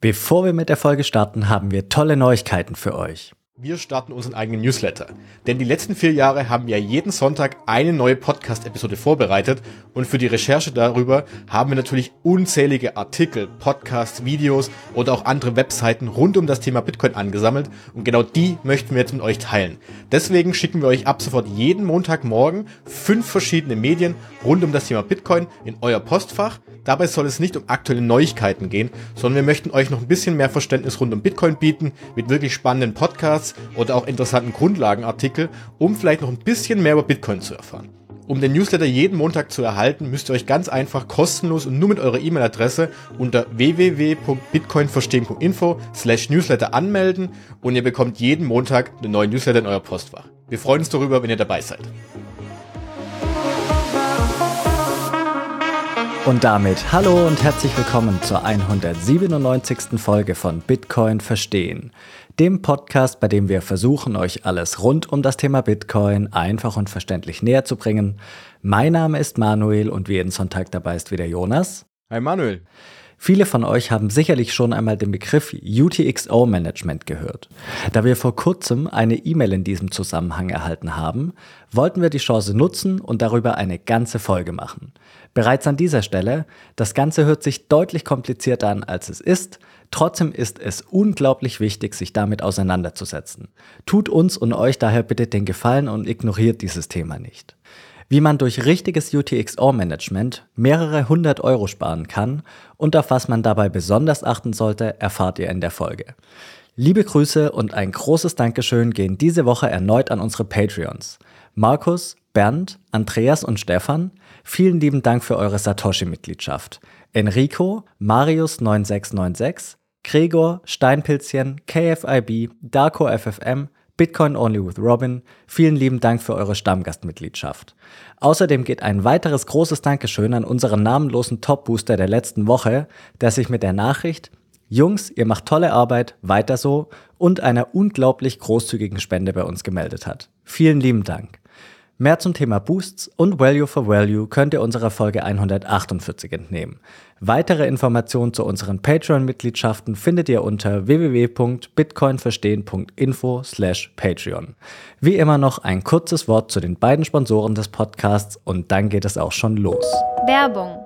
Bevor wir mit der Folge starten, haben wir tolle Neuigkeiten für euch. Wir starten unseren eigenen Newsletter. Denn die letzten vier Jahre haben wir jeden Sonntag eine neue Podcast-Episode vorbereitet und für die Recherche darüber haben wir natürlich unzählige Artikel, Podcasts, Videos oder auch andere Webseiten rund um das Thema Bitcoin angesammelt und genau die möchten wir jetzt mit euch teilen. Deswegen schicken wir euch ab sofort jeden Montagmorgen fünf verschiedene Medien rund um das Thema Bitcoin in euer Postfach. Dabei soll es nicht um aktuelle Neuigkeiten gehen, sondern wir möchten euch noch ein bisschen mehr Verständnis rund um Bitcoin bieten mit wirklich spannenden Podcasts Podcasts oder auch interessanten Grundlagenartikel, um vielleicht noch ein bisschen mehr über Bitcoin zu erfahren. Um den Newsletter jeden Montag zu erhalten, müsst ihr euch ganz einfach kostenlos und nur mit eurer E-Mail-Adresse unter www.bitcoinverstehen.info slash newsletter anmelden und ihr bekommt jeden Montag einen neuen Newsletter in euer Postfach. Wir freuen uns darüber, wenn ihr dabei seid. Und damit hallo und herzlich willkommen zur 197. Folge von Bitcoin Verstehen, dem Podcast, bei dem wir versuchen, euch alles rund um das Thema Bitcoin einfach und verständlich näher zu bringen. Mein Name ist Manuel und wie jeden Sonntag dabei ist wieder Jonas. Hi Manuel. Viele von euch haben sicherlich schon einmal den Begriff UTXO Management gehört. Da wir vor kurzem eine E-Mail in diesem Zusammenhang erhalten haben, wollten wir die Chance nutzen und darüber eine ganze Folge machen. Bereits an dieser Stelle, das Ganze hört sich deutlich komplizierter an, als es ist, trotzdem ist es unglaublich wichtig, sich damit auseinanderzusetzen. Tut uns und euch daher bitte den Gefallen und ignoriert dieses Thema nicht. Wie man durch richtiges UTXO-Management mehrere hundert Euro sparen kann und auf was man dabei besonders achten sollte, erfahrt ihr in der Folge. Liebe Grüße und ein großes Dankeschön gehen diese Woche erneut an unsere Patreons. Markus, Bernd, Andreas und Stefan, vielen lieben Dank für eure Satoshi-Mitgliedschaft. Enrico, Marius9696, Gregor, Steinpilzchen, KFIB, Darko FFM, Bitcoin Only with Robin, vielen lieben Dank für eure Stammgastmitgliedschaft. Außerdem geht ein weiteres großes Dankeschön an unseren namenlosen Top-Booster der letzten Woche, der sich mit der Nachricht Jungs, ihr macht tolle Arbeit, weiter so und einer unglaublich großzügigen Spende bei uns gemeldet hat. Vielen lieben Dank. Mehr zum Thema Boosts und Value for Value könnt ihr unserer Folge 148 entnehmen. Weitere Informationen zu unseren Patreon-Mitgliedschaften findet ihr unter www.bitcoinverstehen.info slash Patreon. Wie immer noch ein kurzes Wort zu den beiden Sponsoren des Podcasts und dann geht es auch schon los. Werbung.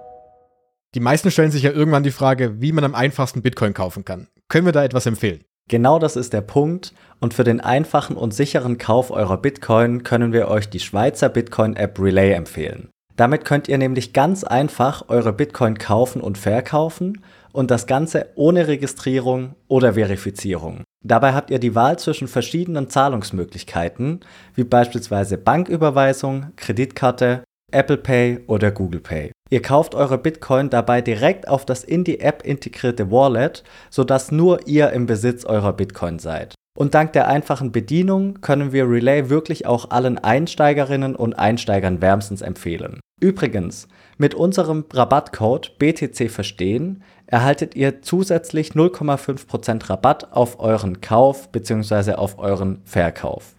Die meisten stellen sich ja irgendwann die Frage, wie man am einfachsten Bitcoin kaufen kann. Können wir da etwas empfehlen? Genau das ist der Punkt und für den einfachen und sicheren Kauf eurer Bitcoin können wir euch die Schweizer Bitcoin-App Relay empfehlen. Damit könnt ihr nämlich ganz einfach eure Bitcoin kaufen und verkaufen und das Ganze ohne Registrierung oder Verifizierung. Dabei habt ihr die Wahl zwischen verschiedenen Zahlungsmöglichkeiten, wie beispielsweise Banküberweisung, Kreditkarte, Apple Pay oder Google Pay. Ihr kauft eure Bitcoin dabei direkt auf das in die App integrierte Wallet, sodass nur ihr im Besitz eurer Bitcoin seid. Und dank der einfachen Bedienung können wir Relay wirklich auch allen Einsteigerinnen und Einsteigern wärmstens empfehlen. Übrigens, mit unserem Rabattcode BTC Verstehen erhaltet ihr zusätzlich 0,5% Rabatt auf euren Kauf bzw. auf euren Verkauf.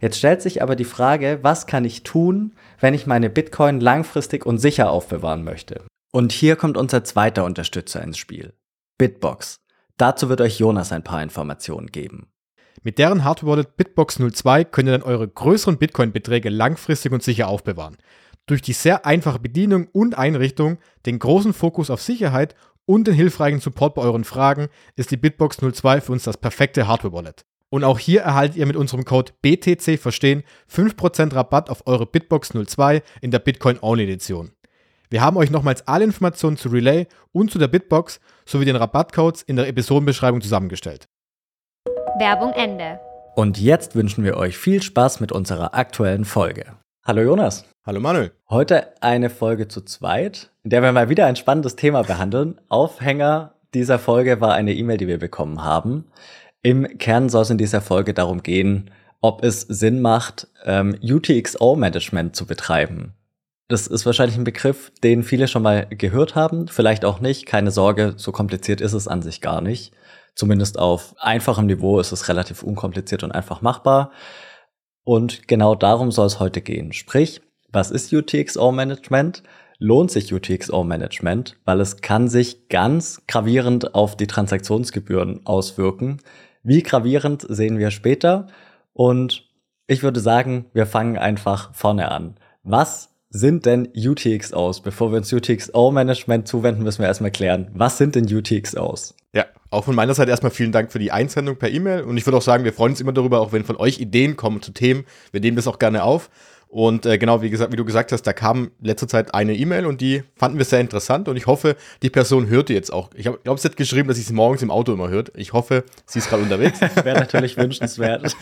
Jetzt stellt sich aber die Frage, was kann ich tun, wenn ich meine Bitcoin langfristig und sicher aufbewahren möchte? Und hier kommt unser zweiter Unterstützer ins Spiel. Bitbox. Dazu wird euch Jonas ein paar Informationen geben. Mit deren Hardware Wallet Bitbox 02 könnt ihr dann eure größeren Bitcoin-Beträge langfristig und sicher aufbewahren. Durch die sehr einfache Bedienung und Einrichtung, den großen Fokus auf Sicherheit und den hilfreichen Support bei euren Fragen ist die Bitbox 02 für uns das perfekte Hardware Wallet. Und auch hier erhaltet ihr mit unserem Code BTC Verstehen 5% Rabatt auf eure Bitbox 02 in der Bitcoin Only Edition. Wir haben euch nochmals alle Informationen zu Relay und zu der Bitbox sowie den Rabattcodes in der Episodenbeschreibung zusammengestellt. Werbung Ende. Und jetzt wünschen wir euch viel Spaß mit unserer aktuellen Folge. Hallo Jonas. Hallo Manuel. Heute eine Folge zu zweit, in der wir mal wieder ein spannendes Thema behandeln. Aufhänger dieser Folge war eine E-Mail, die wir bekommen haben. Im Kern soll es in dieser Folge darum gehen, ob es Sinn macht, ähm, UTXO-Management zu betreiben. Das ist wahrscheinlich ein Begriff, den viele schon mal gehört haben, vielleicht auch nicht. Keine Sorge, so kompliziert ist es an sich gar nicht. Zumindest auf einfachem Niveau ist es relativ unkompliziert und einfach machbar. Und genau darum soll es heute gehen. Sprich, was ist UTXO-Management? lohnt sich UTXO-Management, weil es kann sich ganz gravierend auf die Transaktionsgebühren auswirken. Wie gravierend sehen wir später. Und ich würde sagen, wir fangen einfach vorne an. Was sind denn UTXOs? Bevor wir uns UTXO-Management zuwenden, müssen wir erstmal klären, was sind denn UTXOs? Ja, auch von meiner Seite erstmal vielen Dank für die Einsendung per E-Mail. Und ich würde auch sagen, wir freuen uns immer darüber, auch wenn von euch Ideen kommen zu Themen. Wir nehmen das auch gerne auf. Und äh, genau, wie, gesagt, wie du gesagt hast, da kam letzter Zeit eine E-Mail und die fanden wir sehr interessant und ich hoffe, die Person hört die jetzt auch. Ich glaube, sie hat geschrieben, dass sie sie morgens im Auto immer hört. Ich hoffe, sie ist gerade unterwegs. Wäre natürlich wünschenswert.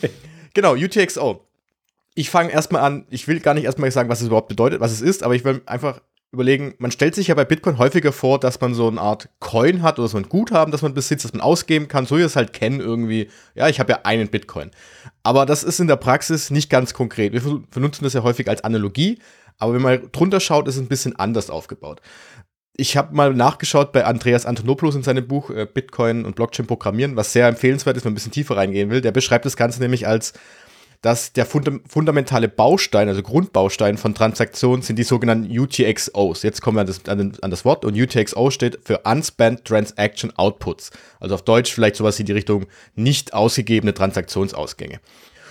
genau, UTXO. Ich fange erstmal an, ich will gar nicht erstmal sagen, was es überhaupt bedeutet, was es ist, aber ich will einfach überlegen, man stellt sich ja bei Bitcoin häufiger vor, dass man so eine Art Coin hat oder so ein Guthaben, das man besitzt, das man ausgeben kann, so wie wir es halt kennen irgendwie. Ja, ich habe ja einen Bitcoin. Aber das ist in der Praxis nicht ganz konkret. Wir benutzen das ja häufig als Analogie, aber wenn man drunter schaut, ist es ein bisschen anders aufgebaut. Ich habe mal nachgeschaut bei Andreas Antonopoulos in seinem Buch äh, Bitcoin und Blockchain programmieren, was sehr empfehlenswert ist, wenn man ein bisschen tiefer reingehen will. Der beschreibt das Ganze nämlich als dass der funda fundamentale Baustein, also Grundbaustein von Transaktionen sind die sogenannten UTXOs. Jetzt kommen wir an das, an, das Wort und UTXO steht für Unspent Transaction Outputs. Also auf Deutsch vielleicht sowas in die Richtung nicht ausgegebene Transaktionsausgänge.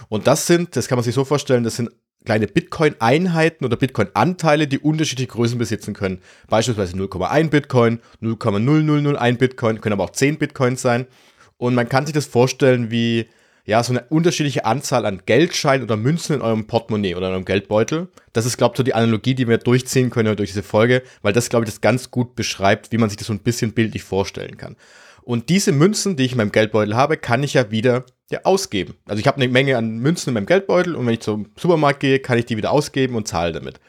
Und das sind, das kann man sich so vorstellen, das sind kleine Bitcoin-Einheiten oder Bitcoin-Anteile, die unterschiedliche Größen besitzen können. Beispielsweise 0,1 Bitcoin, 0,0001 Bitcoin, können aber auch 10 Bitcoins sein. Und man kann sich das vorstellen wie ja, so eine unterschiedliche Anzahl an Geldscheinen oder Münzen in eurem Portemonnaie oder in eurem Geldbeutel. Das ist, glaube ich, so die Analogie, die wir durchziehen können durch diese Folge, weil das, glaube ich, das ganz gut beschreibt, wie man sich das so ein bisschen bildlich vorstellen kann. Und diese Münzen, die ich in meinem Geldbeutel habe, kann ich ja wieder ja, ausgeben. Also ich habe eine Menge an Münzen in meinem Geldbeutel und wenn ich zum Supermarkt gehe, kann ich die wieder ausgeben und zahle damit.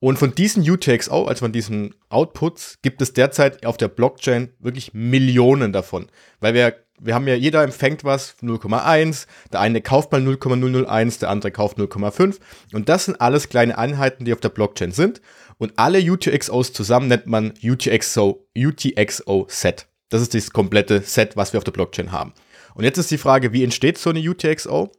Und von diesen UTXO, also von diesen Outputs, gibt es derzeit auf der Blockchain wirklich Millionen davon. Weil wir wir haben ja, jeder empfängt was 0,1, der eine kauft mal 0,001, der andere kauft 0,5 und das sind alles kleine Einheiten, die auf der Blockchain sind und alle UTXOs zusammen nennt man UTXO, UTXO Set. Das ist das komplette Set, was wir auf der Blockchain haben. Und jetzt ist die Frage, wie entsteht so eine UTXO?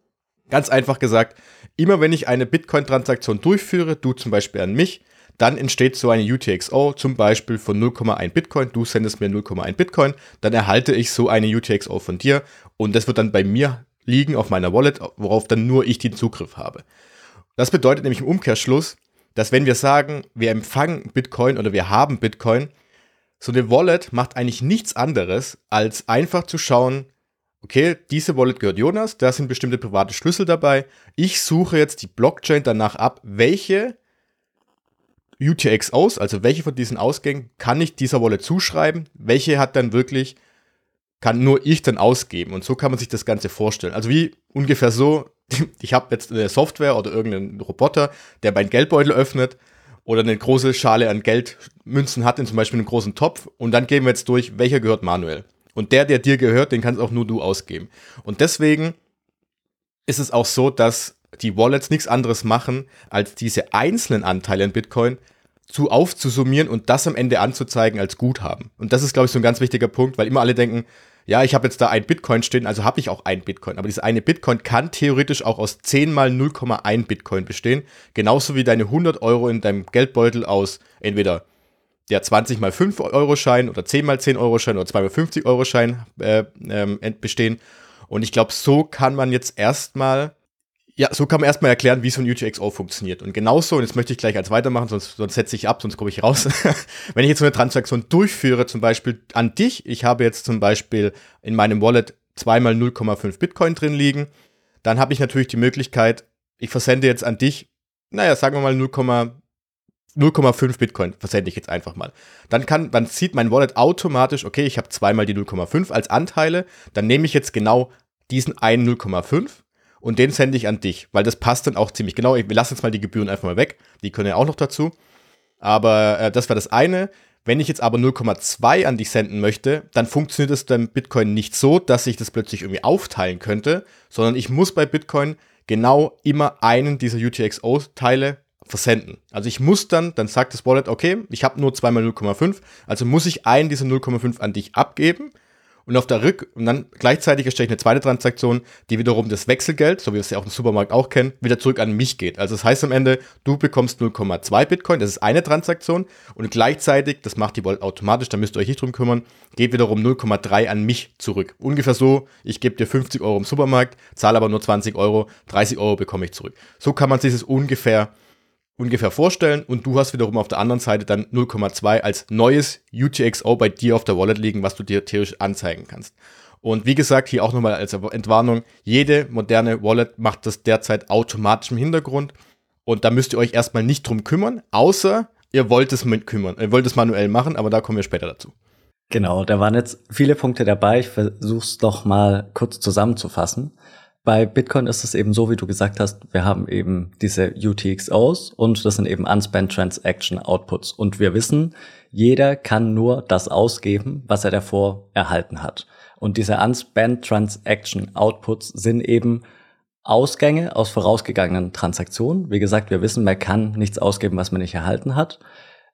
Ganz einfach gesagt, immer wenn ich eine Bitcoin-Transaktion durchführe, du zum Beispiel an mich, dann entsteht so eine UTXO zum Beispiel von 0,1 Bitcoin. Du sendest mir 0,1 Bitcoin, dann erhalte ich so eine UTXO von dir und das wird dann bei mir liegen auf meiner Wallet, worauf dann nur ich den Zugriff habe. Das bedeutet nämlich im Umkehrschluss, dass wenn wir sagen, wir empfangen Bitcoin oder wir haben Bitcoin, so eine Wallet macht eigentlich nichts anderes, als einfach zu schauen, okay, diese Wallet gehört Jonas, da sind bestimmte private Schlüssel dabei. Ich suche jetzt die Blockchain danach ab, welche UTX aus, also welche von diesen Ausgängen kann ich dieser Wallet zuschreiben, welche hat dann wirklich, kann nur ich dann ausgeben. Und so kann man sich das Ganze vorstellen. Also wie ungefähr so, ich habe jetzt eine Software oder irgendeinen Roboter, der meinen Geldbeutel öffnet oder eine große Schale an Geldmünzen hat, in zum Beispiel einen großen Topf. Und dann gehen wir jetzt durch, welcher gehört manuell. Und der, der dir gehört, den kannst auch nur du ausgeben. Und deswegen ist es auch so, dass die Wallets nichts anderes machen, als diese einzelnen Anteile in Bitcoin zu aufzusummieren und das am Ende anzuzeigen als Guthaben. Und das ist, glaube ich, so ein ganz wichtiger Punkt, weil immer alle denken, ja, ich habe jetzt da ein Bitcoin stehen, also habe ich auch ein Bitcoin. Aber dieses eine Bitcoin kann theoretisch auch aus 10 mal 0,1 Bitcoin bestehen. Genauso wie deine 100 Euro in deinem Geldbeutel aus entweder der 20 mal 5 Euro Schein oder 10 mal 10 Euro Schein oder 2 mal 50 Euro Schein äh, ähm, bestehen. Und ich glaube, so kann man jetzt erstmal ja, so kann man erstmal erklären, wie so ein UTXO funktioniert. Und genauso, und jetzt möchte ich gleich als weitermachen, sonst, sonst setze ich ab, sonst komme ich raus. Wenn ich jetzt so eine Transaktion durchführe, zum Beispiel an dich, ich habe jetzt zum Beispiel in meinem Wallet zweimal 0,5 Bitcoin drin liegen, dann habe ich natürlich die Möglichkeit, ich versende jetzt an dich, naja, sagen wir mal 0,5 Bitcoin versende ich jetzt einfach mal. Dann kann, dann sieht mein Wallet automatisch, okay, ich habe zweimal die 0,5 als Anteile, dann nehme ich jetzt genau diesen einen 0,5 und den sende ich an dich, weil das passt dann auch ziemlich genau. Wir lassen jetzt mal die Gebühren einfach mal weg, die können ja auch noch dazu. Aber äh, das war das eine. Wenn ich jetzt aber 0,2 an dich senden möchte, dann funktioniert es beim Bitcoin nicht so, dass ich das plötzlich irgendwie aufteilen könnte, sondern ich muss bei Bitcoin genau immer einen dieser UTXO-Teile versenden. Also ich muss dann, dann sagt das Wallet, okay, ich habe nur zweimal 0,5, also muss ich einen dieser 0,5 an dich abgeben und auf der Rück und dann gleichzeitig erstelle ich eine zweite Transaktion, die wiederum das Wechselgeld, so wie wir es ja auch im Supermarkt auch kennen, wieder zurück an mich geht. Also das heißt am Ende, du bekommst 0,2 Bitcoin, das ist eine Transaktion und gleichzeitig, das macht die Wallet automatisch, da müsst ihr euch nicht drum kümmern, geht wiederum 0,3 an mich zurück. Ungefähr so, ich gebe dir 50 Euro im Supermarkt, zahle aber nur 20 Euro, 30 Euro bekomme ich zurück. So kann man sich das ungefähr ungefähr vorstellen und du hast wiederum auf der anderen Seite dann 0,2 als neues UTXO bei dir auf der Wallet liegen, was du dir theoretisch anzeigen kannst. Und wie gesagt, hier auch nochmal als Entwarnung, jede moderne Wallet macht das derzeit automatisch im Hintergrund und da müsst ihr euch erstmal nicht drum kümmern, außer ihr wollt es mit kümmern, ihr wollt es manuell machen, aber da kommen wir später dazu. Genau, da waren jetzt viele Punkte dabei. Ich versuche es doch mal kurz zusammenzufassen. Bei Bitcoin ist es eben so, wie du gesagt hast, wir haben eben diese UTXOs und das sind eben Unspent Transaction Outputs. Und wir wissen, jeder kann nur das ausgeben, was er davor erhalten hat. Und diese Unspent Transaction Outputs sind eben Ausgänge aus vorausgegangenen Transaktionen. Wie gesagt, wir wissen, man kann nichts ausgeben, was man nicht erhalten hat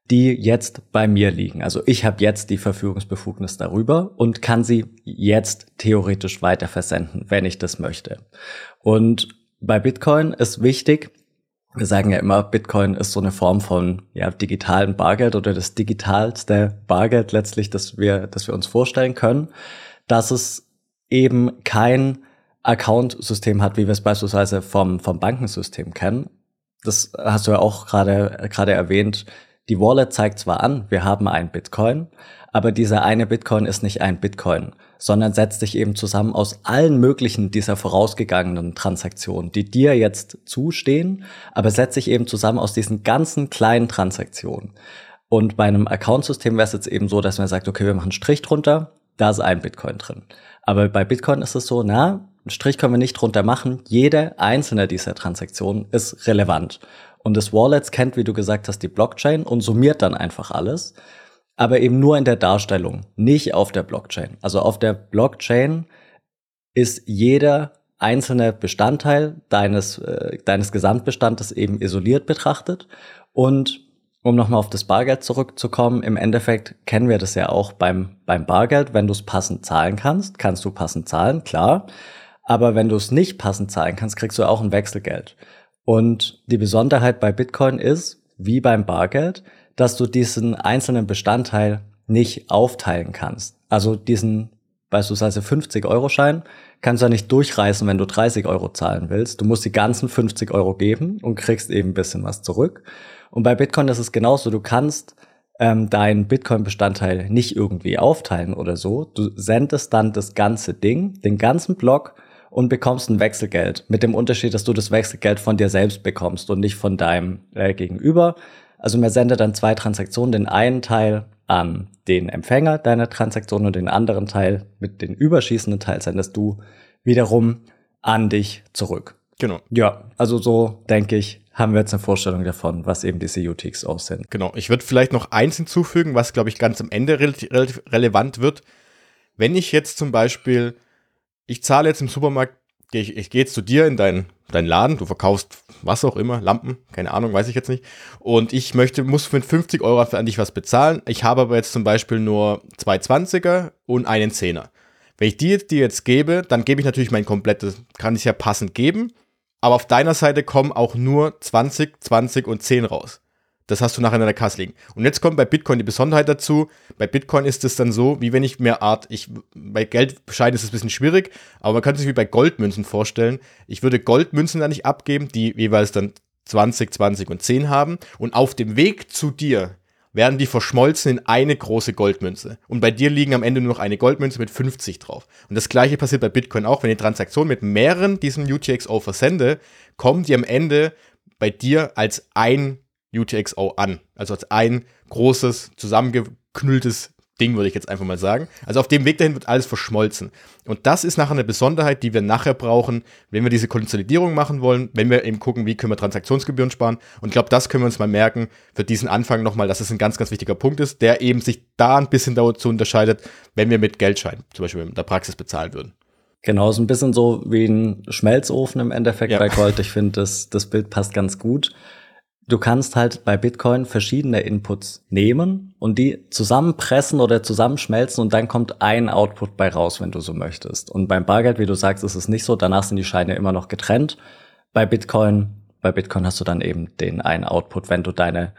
die jetzt bei mir liegen. Also ich habe jetzt die Verfügungsbefugnis darüber und kann sie jetzt theoretisch weiter versenden, wenn ich das möchte. Und bei Bitcoin ist wichtig, wir sagen ja immer, Bitcoin ist so eine Form von ja, digitalen Bargeld oder das digitalste Bargeld letztlich, das wir, das wir uns vorstellen können, dass es eben kein Account-System hat, wie wir es beispielsweise vom, vom Bankensystem kennen. Das hast du ja auch gerade, gerade erwähnt die Wallet zeigt zwar an, wir haben ein Bitcoin, aber dieser eine Bitcoin ist nicht ein Bitcoin, sondern setzt sich eben zusammen aus allen möglichen dieser vorausgegangenen Transaktionen, die dir jetzt zustehen, aber setzt sich eben zusammen aus diesen ganzen kleinen Transaktionen. Und bei einem Accountsystem wäre es jetzt eben so, dass man sagt, okay, wir machen einen Strich drunter, da ist ein Bitcoin drin. Aber bei Bitcoin ist es so, na, einen Strich können wir nicht drunter machen. Jede einzelne dieser Transaktionen ist relevant. Und das Wallet kennt, wie du gesagt hast, die Blockchain und summiert dann einfach alles. Aber eben nur in der Darstellung, nicht auf der Blockchain. Also auf der Blockchain ist jeder einzelne Bestandteil deines, äh, deines Gesamtbestandes eben isoliert betrachtet. Und um nochmal auf das Bargeld zurückzukommen, im Endeffekt kennen wir das ja auch beim, beim Bargeld. Wenn du es passend zahlen kannst, kannst du passend zahlen, klar. Aber wenn du es nicht passend zahlen kannst, kriegst du auch ein Wechselgeld. Und die Besonderheit bei Bitcoin ist, wie beim Bargeld, dass du diesen einzelnen Bestandteil nicht aufteilen kannst. Also diesen beispielsweise 50-Euro-Schein kannst du ja nicht durchreißen, wenn du 30 Euro zahlen willst. Du musst die ganzen 50 Euro geben und kriegst eben ein bisschen was zurück. Und bei Bitcoin ist es genauso. Du kannst ähm, deinen Bitcoin-Bestandteil nicht irgendwie aufteilen oder so. Du sendest dann das ganze Ding, den ganzen Block und bekommst ein Wechselgeld. Mit dem Unterschied, dass du das Wechselgeld von dir selbst bekommst und nicht von deinem äh, Gegenüber. Also mir sendet dann zwei Transaktionen, den einen Teil an den Empfänger deiner Transaktion und den anderen Teil mit den überschießenden Teil sendest du wiederum an dich zurück. Genau. Ja, also so denke ich, haben wir jetzt eine Vorstellung davon, was eben diese UTXOs sind. Genau. Ich würde vielleicht noch eins hinzufügen, was glaube ich ganz am Ende relativ relevant wird. Wenn ich jetzt zum Beispiel ich zahle jetzt im Supermarkt, ich, ich gehe jetzt zu dir in deinen dein Laden, du verkaufst was auch immer, Lampen, keine Ahnung, weiß ich jetzt nicht. Und ich möchte, muss mit 50 Euro an dich was bezahlen. Ich habe aber jetzt zum Beispiel nur zwei 20er und einen Zehner. Wenn ich jetzt, die jetzt gebe, dann gebe ich natürlich mein komplettes, kann ich ja passend geben. Aber auf deiner Seite kommen auch nur 20, 20 und 10 raus. Das hast du nachher in der Kasse liegen. Und jetzt kommt bei Bitcoin die Besonderheit dazu. Bei Bitcoin ist es dann so, wie wenn ich mehr Art, ich, bei Geldbescheiden ist es ein bisschen schwierig, aber man kann sich wie bei Goldmünzen vorstellen. Ich würde Goldmünzen da nicht abgeben, die jeweils dann 20, 20 und 10 haben. Und auf dem Weg zu dir werden die verschmolzen in eine große Goldmünze. Und bei dir liegen am Ende nur noch eine Goldmünze mit 50 drauf. Und das gleiche passiert bei Bitcoin auch. Wenn ich Transaktion mit mehreren diesen UTXO versende, kommen die am Ende bei dir als ein UTXO an. Also als ein großes, zusammengeknülltes Ding, würde ich jetzt einfach mal sagen. Also auf dem Weg dahin wird alles verschmolzen. Und das ist nachher eine Besonderheit, die wir nachher brauchen, wenn wir diese Konsolidierung machen wollen, wenn wir eben gucken, wie können wir Transaktionsgebühren sparen. Und ich glaube, das können wir uns mal merken für diesen Anfang nochmal, dass es ein ganz, ganz wichtiger Punkt ist, der eben sich da ein bisschen dazu unterscheidet, wenn wir mit Geldschein zum Beispiel in der Praxis bezahlen würden. Genau, so ein bisschen so wie ein Schmelzofen im Endeffekt ja. bei Gold. Ich finde, das, das Bild passt ganz gut. Du kannst halt bei Bitcoin verschiedene Inputs nehmen und die zusammenpressen oder zusammenschmelzen und dann kommt ein Output bei raus, wenn du so möchtest. Und beim Bargeld, wie du sagst, ist es nicht so. Danach sind die Scheine immer noch getrennt. Bei Bitcoin, bei Bitcoin hast du dann eben den einen Output, wenn du deine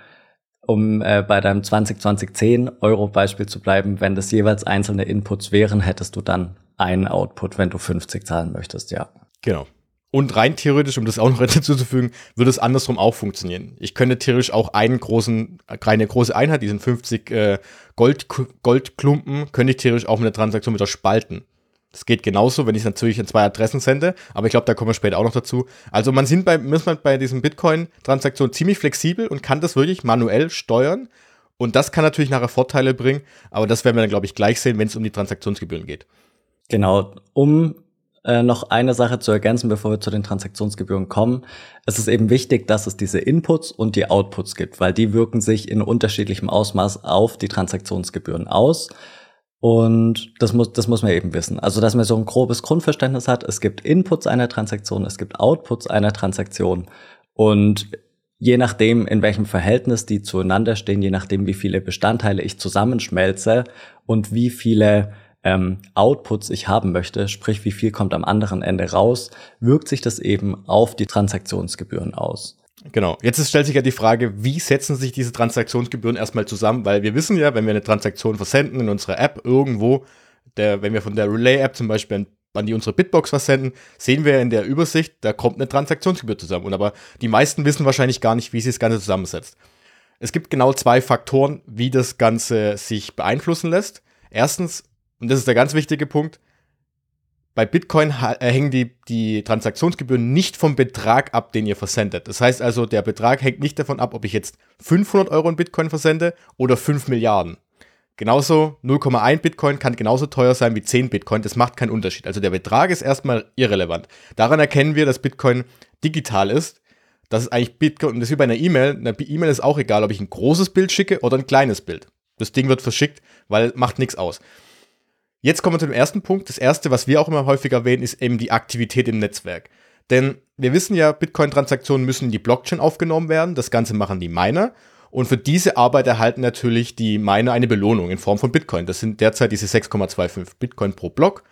um äh, bei deinem 2020 Euro Beispiel zu bleiben, wenn das jeweils einzelne Inputs wären, hättest du dann einen Output, wenn du 50 zahlen möchtest, ja. Genau. Und rein theoretisch, um das auch noch hinzuzufügen, würde es andersrum auch funktionieren. Ich könnte theoretisch auch einen großen, eine große Einheit, diesen 50 äh, Gold, Goldklumpen, könnte ich theoretisch auch mit der Transaktion wieder spalten. Das geht genauso, wenn ich es natürlich in zwei Adressen sende, aber ich glaube, da kommen wir später auch noch dazu. Also man sind bei, muss man bei diesen Bitcoin-Transaktionen ziemlich flexibel und kann das wirklich manuell steuern. Und das kann natürlich nachher Vorteile bringen, aber das werden wir dann, glaube ich, gleich sehen, wenn es um die Transaktionsgebühren geht. Genau, um äh, noch eine Sache zu ergänzen, bevor wir zu den Transaktionsgebühren kommen. Es ist eben wichtig, dass es diese Inputs und die Outputs gibt, weil die wirken sich in unterschiedlichem Ausmaß auf die Transaktionsgebühren aus. Und das muss, das muss man eben wissen. Also, dass man so ein grobes Grundverständnis hat. Es gibt Inputs einer Transaktion, es gibt Outputs einer Transaktion. Und je nachdem, in welchem Verhältnis die zueinander stehen, je nachdem, wie viele Bestandteile ich zusammenschmelze und wie viele ähm, Outputs ich haben möchte, sprich wie viel kommt am anderen Ende raus, wirkt sich das eben auf die Transaktionsgebühren aus. Genau. Jetzt stellt sich ja die Frage, wie setzen sich diese Transaktionsgebühren erstmal zusammen? Weil wir wissen ja, wenn wir eine Transaktion versenden in unserer App irgendwo, der, wenn wir von der Relay-App zum Beispiel an, an die unsere Bitbox versenden, sehen wir in der Übersicht, da kommt eine Transaktionsgebühr zusammen. Und aber die meisten wissen wahrscheinlich gar nicht, wie sich das Ganze zusammensetzt. Es gibt genau zwei Faktoren, wie das Ganze sich beeinflussen lässt. Erstens und das ist der ganz wichtige Punkt, bei Bitcoin äh, hängen die, die Transaktionsgebühren nicht vom Betrag ab, den ihr versendet. Das heißt also, der Betrag hängt nicht davon ab, ob ich jetzt 500 Euro in Bitcoin versende oder 5 Milliarden. Genauso 0,1 Bitcoin kann genauso teuer sein wie 10 Bitcoin. Das macht keinen Unterschied. Also der Betrag ist erstmal irrelevant. Daran erkennen wir, dass Bitcoin digital ist. Das ist eigentlich Bitcoin, und das ist wie bei einer E-Mail. Eine E-Mail ist auch egal, ob ich ein großes Bild schicke oder ein kleines Bild. Das Ding wird verschickt, weil macht nichts aus. Jetzt kommen wir zu dem ersten Punkt. Das erste, was wir auch immer häufig erwähnen, ist eben die Aktivität im Netzwerk. Denn wir wissen ja, Bitcoin-Transaktionen müssen in die Blockchain aufgenommen werden. Das Ganze machen die Miner. Und für diese Arbeit erhalten natürlich die Miner eine Belohnung in Form von Bitcoin. Das sind derzeit diese 6,25 Bitcoin pro Block.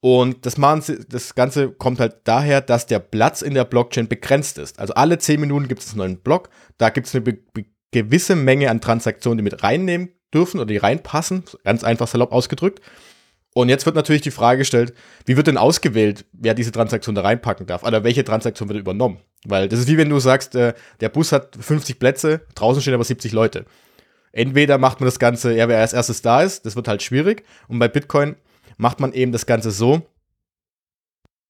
Und das, machen das Ganze kommt halt daher, dass der Platz in der Blockchain begrenzt ist. Also alle 10 Minuten gibt es einen neuen Block. Da gibt es eine gewisse Menge an Transaktionen, die mit reinnehmen dürfen oder die reinpassen. Ganz einfach salopp ausgedrückt. Und jetzt wird natürlich die Frage gestellt, wie wird denn ausgewählt, wer diese Transaktion da reinpacken darf? Oder welche Transaktion wird übernommen? Weil das ist wie wenn du sagst, äh, der Bus hat 50 Plätze, draußen stehen aber 70 Leute. Entweder macht man das Ganze, ja, wer als erstes da ist, das wird halt schwierig. Und bei Bitcoin macht man eben das Ganze so,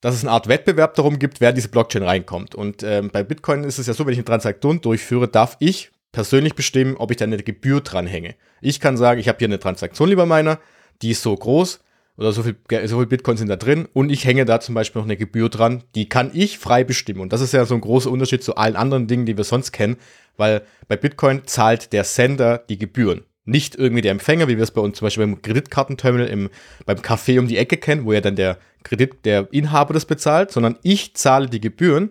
dass es eine Art Wettbewerb darum gibt, wer in diese Blockchain reinkommt. Und ähm, bei Bitcoin ist es ja so, wenn ich eine Transaktion durchführe, darf ich persönlich bestimmen, ob ich da eine Gebühr dranhänge. Ich kann sagen, ich habe hier eine Transaktion, lieber meiner, die ist so groß, oder so viel, so viel Bitcoin sind da drin und ich hänge da zum Beispiel noch eine Gebühr dran, die kann ich frei bestimmen. Und das ist ja so ein großer Unterschied zu allen anderen Dingen, die wir sonst kennen, weil bei Bitcoin zahlt der Sender die Gebühren. Nicht irgendwie der Empfänger, wie wir es bei uns zum Beispiel beim Kreditkartenterminal im, beim Café um die Ecke kennen, wo ja dann der Kredit, der Inhaber das bezahlt, sondern ich zahle die Gebühren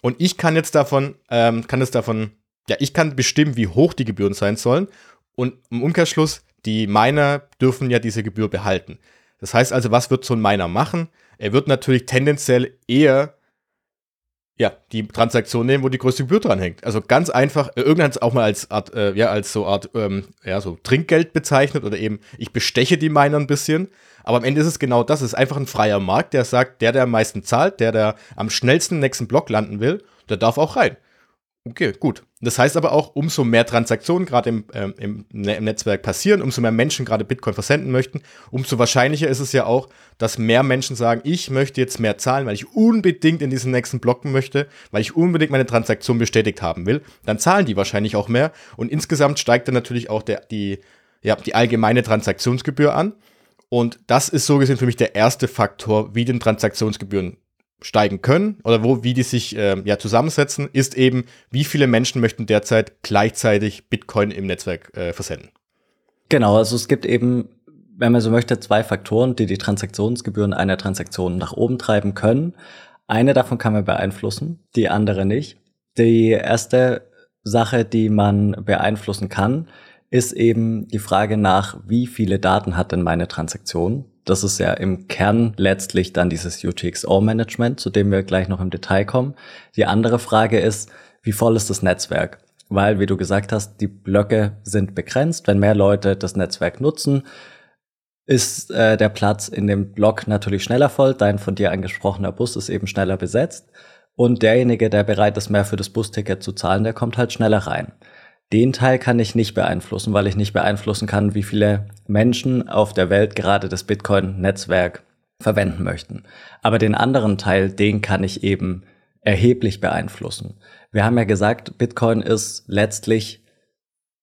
und ich kann jetzt davon, ähm, kann es davon, ja, ich kann bestimmen, wie hoch die Gebühren sein sollen und im Umkehrschluss, die Miner dürfen ja diese Gebühr behalten. Das heißt also, was wird so ein Miner machen? Er wird natürlich tendenziell eher ja, die Transaktion nehmen, wo die größte Gebühr dran hängt. Also ganz einfach, äh, irgendwann auch mal als Art, äh, ja, als so Art, ähm, ja, so Trinkgeld bezeichnet oder eben, ich besteche die Miner ein bisschen. Aber am Ende ist es genau das, es ist einfach ein freier Markt, der sagt, der, der am meisten zahlt, der, der am schnellsten nächsten Block landen will, der darf auch rein. Okay, gut. Das heißt aber auch, umso mehr Transaktionen gerade im, ähm, ne-, im, Netzwerk passieren, umso mehr Menschen gerade Bitcoin versenden möchten, umso wahrscheinlicher ist es ja auch, dass mehr Menschen sagen, ich möchte jetzt mehr zahlen, weil ich unbedingt in diesen nächsten Blocken möchte, weil ich unbedingt meine Transaktion bestätigt haben will. Dann zahlen die wahrscheinlich auch mehr und insgesamt steigt dann natürlich auch der, die, ja, die allgemeine Transaktionsgebühr an. Und das ist so gesehen für mich der erste Faktor, wie den Transaktionsgebühren steigen können oder wo, wie die sich äh, ja, zusammensetzen, ist eben, wie viele Menschen möchten derzeit gleichzeitig Bitcoin im Netzwerk äh, versenden. Genau, also es gibt eben, wenn man so möchte, zwei Faktoren, die die Transaktionsgebühren einer Transaktion nach oben treiben können. Eine davon kann man beeinflussen, die andere nicht. Die erste Sache, die man beeinflussen kann, ist eben die Frage nach, wie viele Daten hat denn meine Transaktion? Das ist ja im Kern letztlich dann dieses UTXO-Management, zu dem wir gleich noch im Detail kommen. Die andere Frage ist, wie voll ist das Netzwerk? Weil, wie du gesagt hast, die Blöcke sind begrenzt. Wenn mehr Leute das Netzwerk nutzen, ist äh, der Platz in dem Block natürlich schneller voll. Dein von dir angesprochener Bus ist eben schneller besetzt. Und derjenige, der bereit ist, mehr für das Busticket zu zahlen, der kommt halt schneller rein. Den Teil kann ich nicht beeinflussen, weil ich nicht beeinflussen kann, wie viele Menschen auf der Welt gerade das Bitcoin-Netzwerk verwenden möchten. Aber den anderen Teil, den kann ich eben erheblich beeinflussen. Wir haben ja gesagt, Bitcoin ist letztlich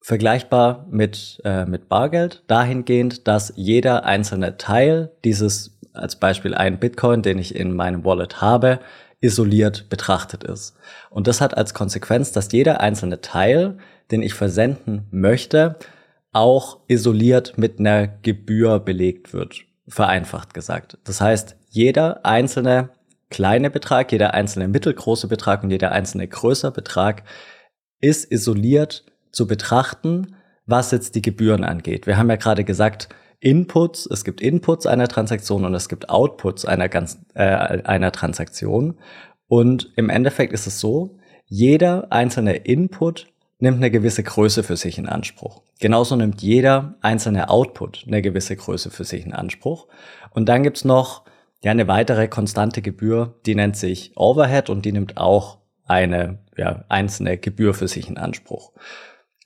vergleichbar mit, äh, mit Bargeld dahingehend, dass jeder einzelne Teil dieses, als Beispiel ein Bitcoin, den ich in meinem Wallet habe, isoliert betrachtet ist. Und das hat als Konsequenz, dass jeder einzelne Teil, den ich versenden möchte, auch isoliert mit einer Gebühr belegt wird. Vereinfacht gesagt. Das heißt, jeder einzelne kleine Betrag, jeder einzelne mittelgroße Betrag und jeder einzelne größer Betrag ist isoliert zu betrachten, was jetzt die Gebühren angeht. Wir haben ja gerade gesagt, Inputs, es gibt Inputs einer Transaktion und es gibt Outputs einer, ganz, äh, einer Transaktion. Und im Endeffekt ist es so, jeder einzelne Input nimmt eine gewisse Größe für sich in Anspruch. Genauso nimmt jeder einzelne Output eine gewisse Größe für sich in Anspruch. Und dann gibt's noch ja, eine weitere konstante Gebühr, die nennt sich Overhead und die nimmt auch eine ja, einzelne Gebühr für sich in Anspruch.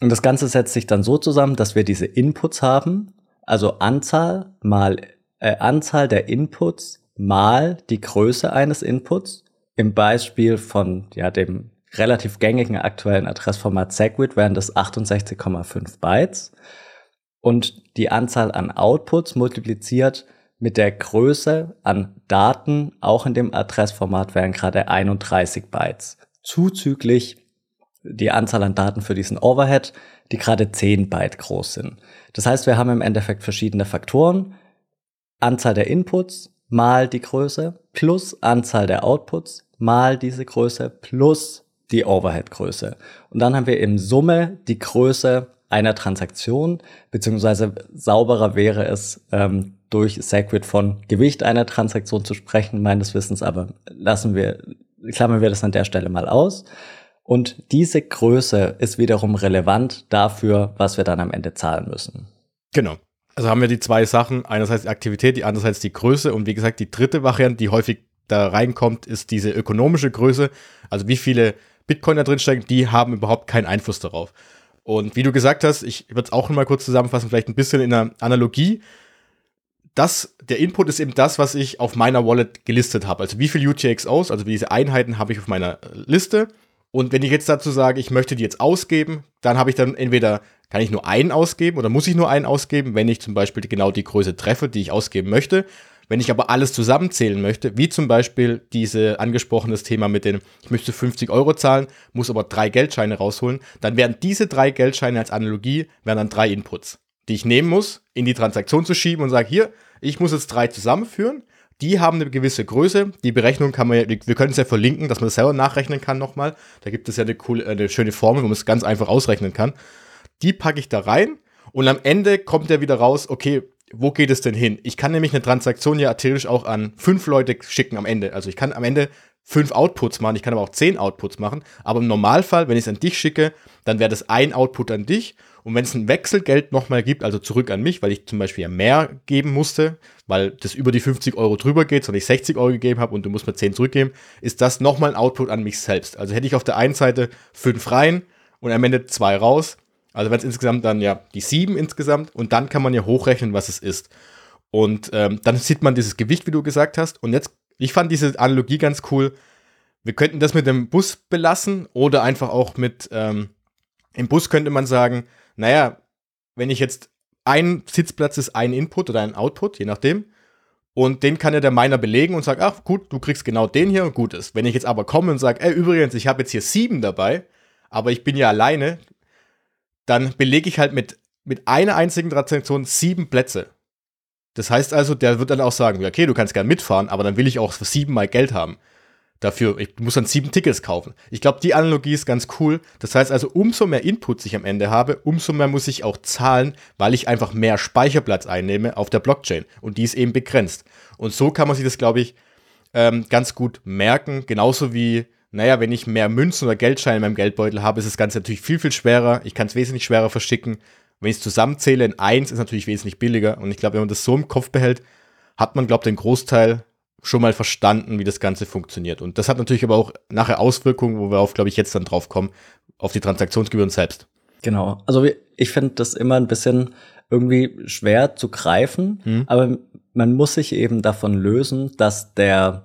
Und das Ganze setzt sich dann so zusammen, dass wir diese Inputs haben also Anzahl mal äh, Anzahl der Inputs mal die Größe eines Inputs. Im Beispiel von ja, dem relativ gängigen aktuellen Adressformat Segwit wären das 68,5 Bytes. Und die Anzahl an Outputs multipliziert mit der Größe an Daten auch in dem Adressformat wären gerade 31 Bytes. Zuzüglich die Anzahl an Daten für diesen Overhead, die gerade 10 Byte groß sind. Das heißt, wir haben im Endeffekt verschiedene Faktoren. Anzahl der Inputs mal die Größe plus Anzahl der Outputs mal diese Größe plus die Overhead-Größe. Und dann haben wir im Summe die Größe einer Transaktion, beziehungsweise sauberer wäre es, ähm, durch Sacred von Gewicht einer Transaktion zu sprechen, meines Wissens, aber lassen wir, klammern wir das an der Stelle mal aus. Und diese Größe ist wiederum relevant dafür, was wir dann am Ende zahlen müssen. Genau. Also haben wir die zwei Sachen, einerseits die Aktivität, die andererseits die Größe und wie gesagt, die dritte Variante, die häufig da reinkommt, ist diese ökonomische Größe. Also wie viele Bitcoin da drin stecken, die haben überhaupt keinen Einfluss darauf. Und wie du gesagt hast, ich würde es auch noch mal kurz zusammenfassen, vielleicht ein bisschen in einer Analogie. Das, der Input ist eben das, was ich auf meiner Wallet gelistet habe. Also wie viel UTXOs, also diese Einheiten habe ich auf meiner Liste und wenn ich jetzt dazu sage, ich möchte die jetzt ausgeben, dann habe ich dann entweder, kann ich nur einen ausgeben oder muss ich nur einen ausgeben, wenn ich zum Beispiel genau die Größe treffe, die ich ausgeben möchte. Wenn ich aber alles zusammenzählen möchte, wie zum Beispiel diese angesprochenes Thema mit den, ich möchte 50 Euro zahlen, muss aber drei Geldscheine rausholen, dann werden diese drei Geldscheine als Analogie, werden dann drei Inputs, die ich nehmen muss, in die Transaktion zu schieben und sage, hier, ich muss jetzt drei zusammenführen die haben eine gewisse Größe. Die Berechnung kann man ja, wir können es ja verlinken, dass man das selber nachrechnen kann nochmal. Da gibt es ja eine, coole, eine schöne Formel, wo man es ganz einfach ausrechnen kann. Die packe ich da rein und am Ende kommt ja wieder raus, okay, wo geht es denn hin? Ich kann nämlich eine Transaktion ja theoretisch auch an fünf Leute schicken am Ende. Also ich kann am Ende fünf Outputs machen, ich kann aber auch zehn Outputs machen. Aber im Normalfall, wenn ich es an dich schicke, dann wäre das ein Output an dich und wenn es ein Wechselgeld nochmal gibt, also zurück an mich, weil ich zum Beispiel ja mehr geben musste, weil das über die 50 Euro drüber geht, sondern ich 60 Euro gegeben habe und du musst mir 10 zurückgeben, ist das nochmal ein Output an mich selbst. Also hätte ich auf der einen Seite 5 rein und am Ende 2 raus. Also wenn es insgesamt dann ja die 7 insgesamt und dann kann man ja hochrechnen, was es ist. Und ähm, dann sieht man dieses Gewicht, wie du gesagt hast. Und jetzt, ich fand diese Analogie ganz cool. Wir könnten das mit dem Bus belassen oder einfach auch mit, ähm, im Bus könnte man sagen, naja, wenn ich jetzt ein Sitzplatz ist ein Input oder ein Output, je nachdem, und den kann ja der Miner belegen und sagt, ach gut, du kriegst genau den hier und gut ist. Wenn ich jetzt aber komme und sage, ey, übrigens, ich habe jetzt hier sieben dabei, aber ich bin ja alleine, dann belege ich halt mit, mit einer einzigen Transaktion sieben Plätze. Das heißt also, der wird dann auch sagen, okay, du kannst gerne mitfahren, aber dann will ich auch siebenmal Geld haben. dafür. Ich muss dann sieben Tickets kaufen. Ich glaube, die Analogie ist ganz cool. Das heißt also, umso mehr Inputs ich am Ende habe, umso mehr muss ich auch zahlen, weil ich einfach mehr Speicherplatz einnehme auf der Blockchain. Und die ist eben begrenzt. Und so kann man sich das, glaube ich, ähm, ganz gut merken. Genauso wie, naja, wenn ich mehr Münzen oder Geldscheine in meinem Geldbeutel habe, ist das Ganze natürlich viel, viel schwerer. Ich kann es wesentlich schwerer verschicken. Wenn ich es zusammenzähle in eins, ist natürlich wesentlich billiger. Und ich glaube, wenn man das so im Kopf behält, hat man, glaube ich, den Großteil schon mal verstanden, wie das Ganze funktioniert. Und das hat natürlich aber auch nachher Auswirkungen, wo wir auf, glaube ich, jetzt dann drauf kommen, auf die Transaktionsgebühren selbst. Genau. Also ich finde das immer ein bisschen irgendwie schwer zu greifen, hm. aber man muss sich eben davon lösen, dass der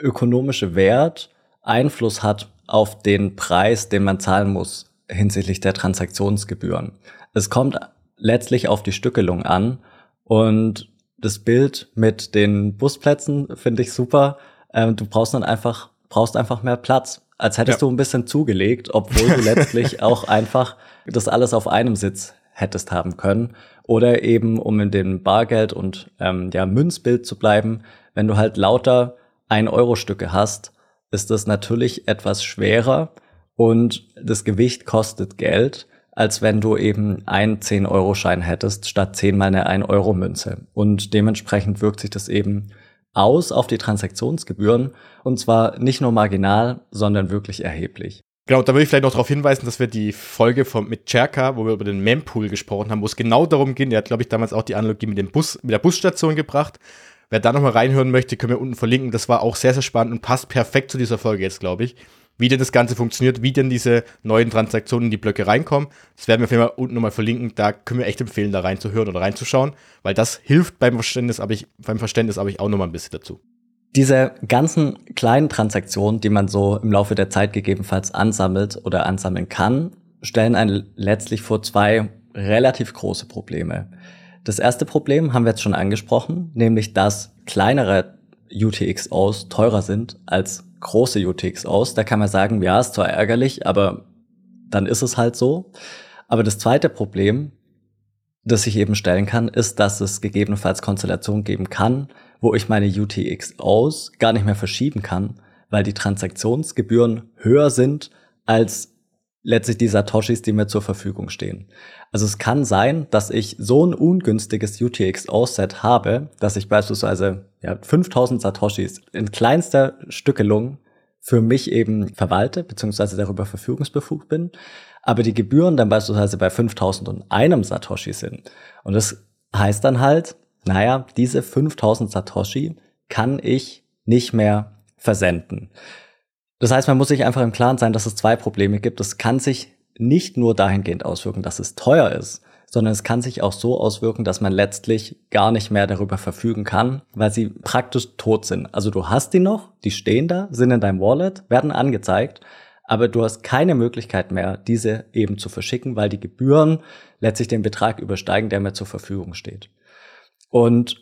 ökonomische Wert Einfluss hat auf den Preis, den man zahlen muss hinsichtlich der Transaktionsgebühren. Es kommt letztlich auf die Stückelung an und das Bild mit den Busplätzen finde ich super. Ähm, du brauchst dann einfach, brauchst einfach mehr Platz. Als hättest ja. du ein bisschen zugelegt, obwohl du letztlich auch einfach das alles auf einem Sitz hättest haben können. Oder eben, um in dem Bargeld- und ähm, ja, Münzbild zu bleiben, wenn du halt lauter ein Euro Stücke hast, ist das natürlich etwas schwerer und das Gewicht kostet Geld als wenn du eben einen 10-Euro-Schein hättest, statt zehnmal eine 1-Euro-Münze. Und dementsprechend wirkt sich das eben aus auf die Transaktionsgebühren und zwar nicht nur marginal, sondern wirklich erheblich. Genau, da würde ich vielleicht noch darauf hinweisen, dass wir die Folge von, mit Cherka, wo wir über den Mempool gesprochen haben, wo es genau darum ging, der hat, glaube ich, damals auch die Analogie mit dem Bus, mit der Busstation gebracht. Wer da nochmal reinhören möchte, können wir unten verlinken. Das war auch sehr, sehr spannend und passt perfekt zu dieser Folge jetzt, glaube ich wie denn das Ganze funktioniert, wie denn diese neuen Transaktionen in die Blöcke reinkommen. Das werden wir auf jeden Fall unten nochmal verlinken. Da können wir echt empfehlen, da reinzuhören oder reinzuschauen, weil das hilft beim Verständnis, aber ich, beim Verständnis aber ich auch nochmal ein bisschen dazu. Diese ganzen kleinen Transaktionen, die man so im Laufe der Zeit gegebenenfalls ansammelt oder ansammeln kann, stellen einen letztlich vor zwei relativ große Probleme. Das erste Problem haben wir jetzt schon angesprochen, nämlich dass kleinere UTXOs teurer sind als große UTX aus. Da kann man sagen, ja, ist zwar ärgerlich, aber dann ist es halt so. Aber das zweite Problem, das ich eben stellen kann, ist, dass es gegebenenfalls Konstellationen geben kann, wo ich meine UTXOs gar nicht mehr verschieben kann, weil die Transaktionsgebühren höher sind als letztlich die Satoshis, die mir zur Verfügung stehen. Also es kann sein, dass ich so ein ungünstiges UTXO-Set habe, dass ich beispielsweise ja, 5000 Satoshis in kleinster Stückelung für mich eben verwalte, beziehungsweise darüber verfügungsbefugt bin, aber die Gebühren dann beispielsweise bei 5001 Satoshi sind. Und das heißt dann halt, naja, diese 5000 Satoshi kann ich nicht mehr versenden. Das heißt, man muss sich einfach im Klaren sein, dass es zwei Probleme gibt. Es kann sich nicht nur dahingehend auswirken, dass es teuer ist, sondern es kann sich auch so auswirken, dass man letztlich gar nicht mehr darüber verfügen kann, weil sie praktisch tot sind. Also du hast die noch, die stehen da, sind in deinem Wallet, werden angezeigt, aber du hast keine Möglichkeit mehr, diese eben zu verschicken, weil die Gebühren letztlich den Betrag übersteigen, der mir zur Verfügung steht. Und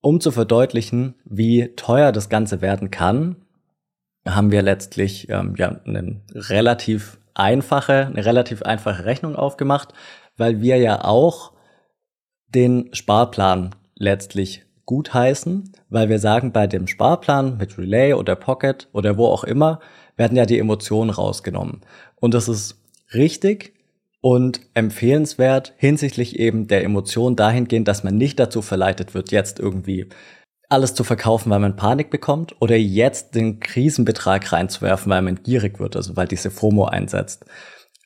um zu verdeutlichen, wie teuer das Ganze werden kann, haben wir letztlich ähm, ja, einen relativ einfache, eine relativ einfache Rechnung aufgemacht, weil wir ja auch den Sparplan letztlich gutheißen, weil wir sagen, bei dem Sparplan mit Relay oder Pocket oder wo auch immer werden ja die Emotionen rausgenommen. Und das ist richtig und empfehlenswert hinsichtlich eben der Emotion dahingehend, dass man nicht dazu verleitet wird, jetzt irgendwie alles zu verkaufen, weil man Panik bekommt oder jetzt den Krisenbetrag reinzuwerfen, weil man gierig wird, also weil diese FOMO einsetzt.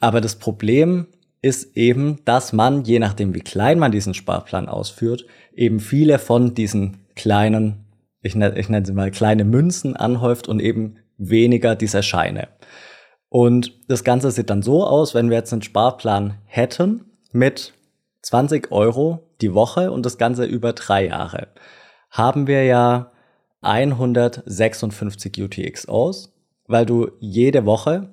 Aber das Problem ist eben, dass man, je nachdem wie klein man diesen Sparplan ausführt, eben viele von diesen kleinen, ich nenne, ich nenne sie mal kleine Münzen anhäuft und eben weniger dieser Scheine. Und das Ganze sieht dann so aus, wenn wir jetzt einen Sparplan hätten mit 20 Euro die Woche und das Ganze über drei Jahre haben wir ja 156 UTXOs, weil du jede Woche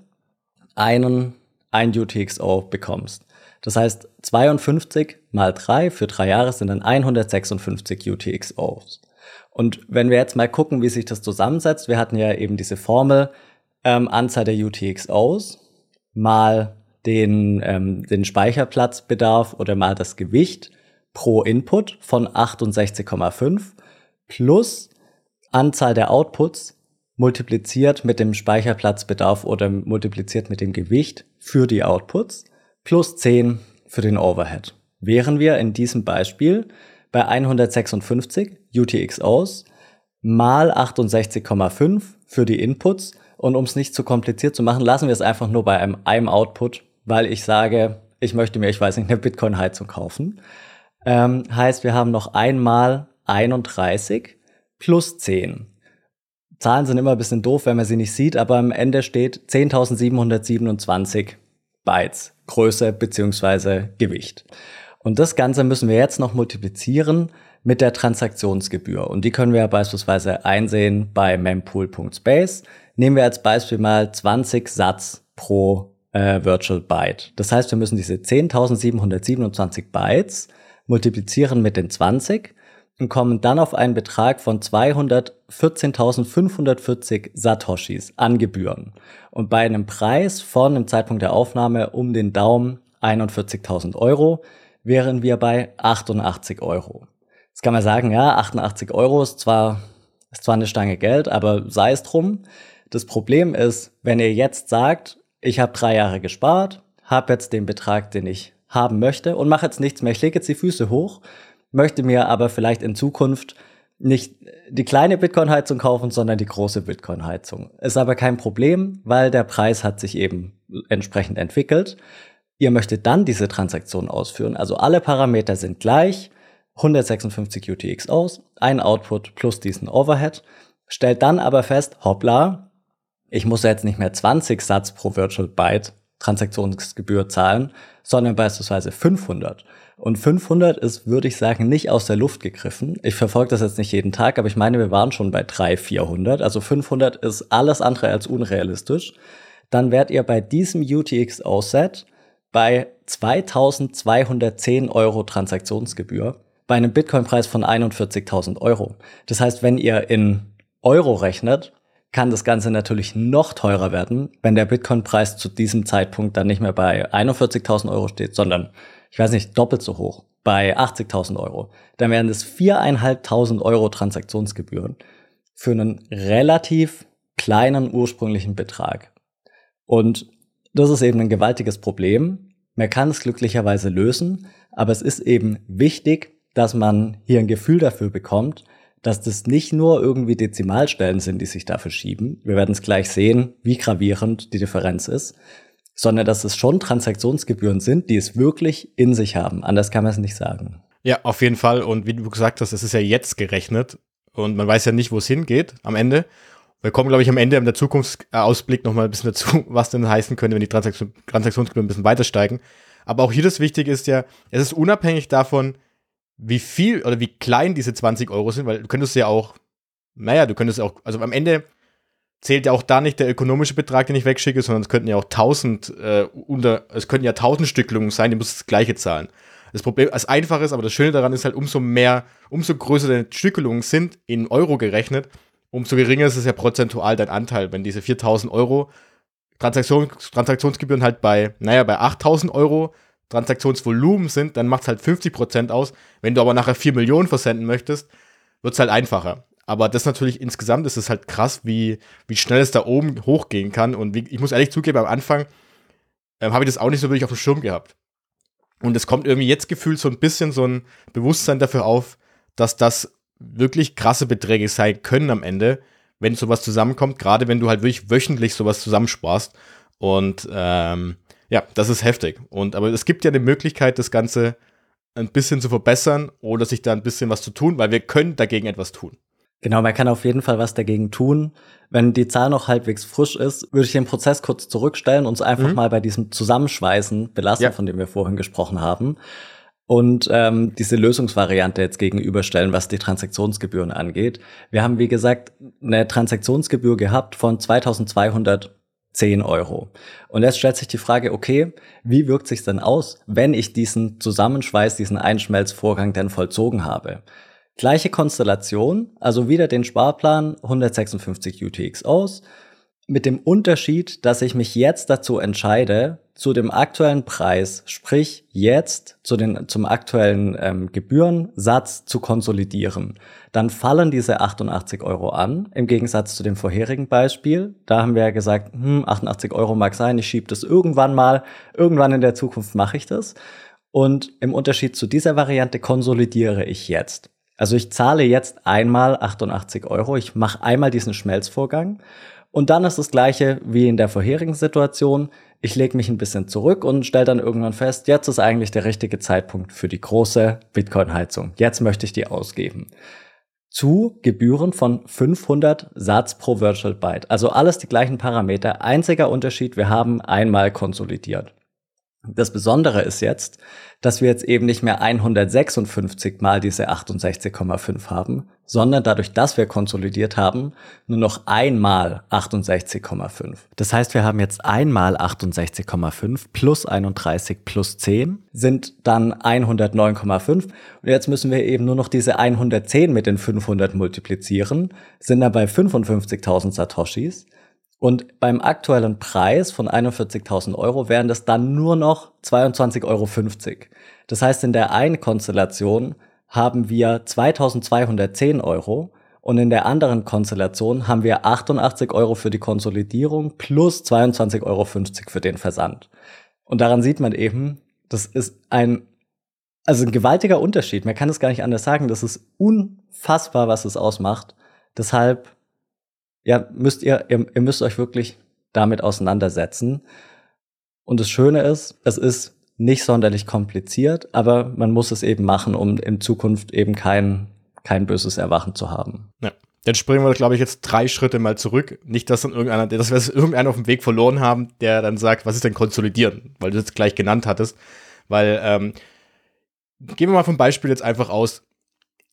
einen, ein UTXO bekommst. Das heißt, 52 mal 3 für drei Jahre sind dann 156 UTXOs. Und wenn wir jetzt mal gucken, wie sich das zusammensetzt, wir hatten ja eben diese Formel ähm, Anzahl der UTXOs mal den, ähm, den Speicherplatzbedarf oder mal das Gewicht pro Input von 68,5 plus Anzahl der Outputs multipliziert mit dem Speicherplatzbedarf oder multipliziert mit dem Gewicht für die Outputs plus 10 für den Overhead. Wären wir in diesem Beispiel bei 156 UTXOs mal 68,5 für die Inputs und um es nicht zu kompliziert zu machen, lassen wir es einfach nur bei einem, einem Output, weil ich sage, ich möchte mir, ich weiß nicht, eine Bitcoin-Heizung kaufen. Ähm, heißt, wir haben noch einmal 31 plus 10. Zahlen sind immer ein bisschen doof, wenn man sie nicht sieht, aber am Ende steht 10.727 Bytes Größe beziehungsweise Gewicht. Und das Ganze müssen wir jetzt noch multiplizieren mit der Transaktionsgebühr. Und die können wir beispielsweise einsehen bei mempool.space. Nehmen wir als Beispiel mal 20 Satz pro äh, Virtual Byte. Das heißt, wir müssen diese 10.727 Bytes multiplizieren mit den 20 und kommen dann auf einen Betrag von 214.540 Satoshis an Gebühren. Und bei einem Preis von im Zeitpunkt der Aufnahme um den Daumen 41.000 Euro wären wir bei 88 Euro. Jetzt kann man sagen, ja, 88 Euro ist zwar, ist zwar eine Stange Geld, aber sei es drum. Das Problem ist, wenn ihr jetzt sagt, ich habe drei Jahre gespart, habe jetzt den Betrag, den ich haben möchte und mache jetzt nichts mehr. Ich lege jetzt die Füße hoch, möchte mir aber vielleicht in Zukunft nicht die kleine Bitcoin-Heizung kaufen, sondern die große Bitcoin-Heizung. Ist aber kein Problem, weil der Preis hat sich eben entsprechend entwickelt. Ihr möchtet dann diese Transaktion ausführen. Also alle Parameter sind gleich. 156 UTX aus, ein Output plus diesen Overhead. Stellt dann aber fest, hoppla, ich muss jetzt nicht mehr 20 Satz pro Virtual Byte Transaktionsgebühr zahlen, sondern beispielsweise 500. Und 500 ist, würde ich sagen, nicht aus der Luft gegriffen. Ich verfolge das jetzt nicht jeden Tag, aber ich meine, wir waren schon bei 300, 400. Also 500 ist alles andere als unrealistisch. Dann werdet ihr bei diesem UTXO-Set bei 2210 Euro Transaktionsgebühr bei einem Bitcoin-Preis von 41.000 Euro. Das heißt, wenn ihr in Euro rechnet, kann das Ganze natürlich noch teurer werden, wenn der Bitcoin-Preis zu diesem Zeitpunkt dann nicht mehr bei 41.000 Euro steht, sondern, ich weiß nicht, doppelt so hoch, bei 80.000 Euro. Dann wären es 4.500 Euro Transaktionsgebühren für einen relativ kleinen ursprünglichen Betrag. Und das ist eben ein gewaltiges Problem. Man kann es glücklicherweise lösen, aber es ist eben wichtig, dass man hier ein Gefühl dafür bekommt, dass das nicht nur irgendwie Dezimalstellen sind, die sich da verschieben. Wir werden es gleich sehen, wie gravierend die Differenz ist, sondern dass es schon Transaktionsgebühren sind, die es wirklich in sich haben. Anders kann man es nicht sagen. Ja, auf jeden Fall. Und wie du gesagt hast, es ist ja jetzt gerechnet und man weiß ja nicht, wo es hingeht am Ende. Wir kommen, glaube ich, am Ende in der Zukunftsausblick noch mal ein bisschen dazu, was denn heißen könnte, wenn die Transaktion, Transaktionsgebühren ein bisschen weiter steigen. Aber auch hier das Wichtige ist ja, es ist unabhängig davon, wie viel oder wie klein diese 20 Euro sind, weil du könntest ja auch, naja, du könntest auch, also am Ende zählt ja auch da nicht der ökonomische Betrag, den ich wegschicke, sondern es könnten ja auch 1000 äh, unter, es könnten ja 1000 Stückelungen sein, die musst das gleiche zahlen. Das Problem, das Einfache ist, aber das Schöne daran ist halt, umso mehr, umso größer deine Stückelungen sind, in Euro gerechnet, umso geringer ist es ja prozentual dein Anteil. Wenn diese 4000 Euro Transaktion, Transaktionsgebühren halt bei, naja, bei 8000 Euro Transaktionsvolumen sind, dann macht es halt 50% aus. Wenn du aber nachher 4 Millionen versenden möchtest, wird es halt einfacher. Aber das natürlich insgesamt ist es halt krass, wie, wie schnell es da oben hochgehen kann. Und wie, ich muss ehrlich zugeben, am Anfang ähm, habe ich das auch nicht so wirklich auf dem Schirm gehabt. Und es kommt irgendwie jetzt gefühlt so ein bisschen so ein Bewusstsein dafür auf, dass das wirklich krasse Beträge sein können am Ende, wenn sowas zusammenkommt, gerade wenn du halt wirklich wöchentlich sowas zusammensparst. Und ähm, ja, das ist heftig. Und aber es gibt ja eine Möglichkeit, das Ganze ein bisschen zu verbessern oder sich da ein bisschen was zu tun, weil wir können dagegen etwas tun. Genau, man kann auf jeden Fall was dagegen tun. Wenn die Zahl noch halbwegs frisch ist, würde ich den Prozess kurz zurückstellen und uns einfach mhm. mal bei diesem Zusammenschweißen belassen, ja. von dem wir vorhin gesprochen haben. Und ähm, diese Lösungsvariante jetzt gegenüberstellen, was die Transaktionsgebühren angeht. Wir haben, wie gesagt, eine Transaktionsgebühr gehabt von 2200 10 Euro. Und jetzt stellt sich die Frage, okay, wie wirkt sich denn aus, wenn ich diesen Zusammenschweiß, diesen Einschmelzvorgang denn vollzogen habe? Gleiche Konstellation, also wieder den Sparplan 156 UTX aus, mit dem Unterschied, dass ich mich jetzt dazu entscheide, zu dem aktuellen Preis, sprich jetzt zu den, zum aktuellen ähm, Gebührensatz zu konsolidieren, dann fallen diese 88 Euro an, im Gegensatz zu dem vorherigen Beispiel. Da haben wir ja gesagt, hm, 88 Euro mag sein, ich schiebe das irgendwann mal, irgendwann in der Zukunft mache ich das. Und im Unterschied zu dieser Variante konsolidiere ich jetzt. Also ich zahle jetzt einmal 88 Euro, ich mache einmal diesen Schmelzvorgang und dann ist das gleiche wie in der vorherigen Situation. Ich lege mich ein bisschen zurück und stelle dann irgendwann fest, jetzt ist eigentlich der richtige Zeitpunkt für die große Bitcoin-Heizung. Jetzt möchte ich die ausgeben. Zu Gebühren von 500 Satz pro Virtual Byte. Also alles die gleichen Parameter. Einziger Unterschied, wir haben einmal konsolidiert. Das Besondere ist jetzt, dass wir jetzt eben nicht mehr 156 mal diese 68,5 haben, sondern dadurch, dass wir konsolidiert haben, nur noch einmal 68,5. Das heißt, wir haben jetzt einmal 68,5 plus 31 plus 10 sind dann 109,5 und jetzt müssen wir eben nur noch diese 110 mit den 500 multiplizieren, sind dann bei 55.000 Satoshis und beim aktuellen Preis von 41.000 Euro wären das dann nur noch 22,50 Euro. Das heißt, in der einen Konstellation haben wir 2210 Euro und in der anderen Konstellation haben wir 88 Euro für die Konsolidierung plus 22,50 Euro für den Versand. Und daran sieht man eben, das ist ein, also ein gewaltiger Unterschied. Man kann es gar nicht anders sagen. Das ist unfassbar, was es ausmacht. Deshalb ja, müsst ihr, ihr, ihr müsst euch wirklich damit auseinandersetzen. Und das Schöne ist, es ist nicht sonderlich kompliziert, aber man muss es eben machen, um in Zukunft eben kein, kein böses Erwachen zu haben. Ja. Dann springen wir, glaube ich, jetzt drei Schritte mal zurück. Nicht, dass dann irgendeiner, dass wir es irgendeiner auf dem Weg verloren haben, der dann sagt, was ist denn konsolidieren? Weil du es gleich genannt hattest. Weil, ähm, gehen wir mal vom Beispiel jetzt einfach aus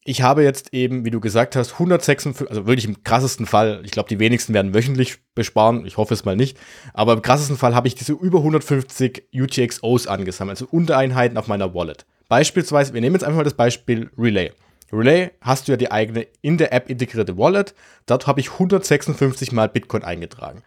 ich habe jetzt eben, wie du gesagt hast, 156, also wirklich im krassesten Fall, ich glaube, die wenigsten werden wöchentlich besparen, ich hoffe es mal nicht, aber im krassesten Fall habe ich diese über 150 UTXOs angesammelt, also Untereinheiten auf meiner Wallet. Beispielsweise, wir nehmen jetzt einfach mal das Beispiel Relay. Relay hast du ja die eigene in der App integrierte Wallet, dort habe ich 156 mal Bitcoin eingetragen.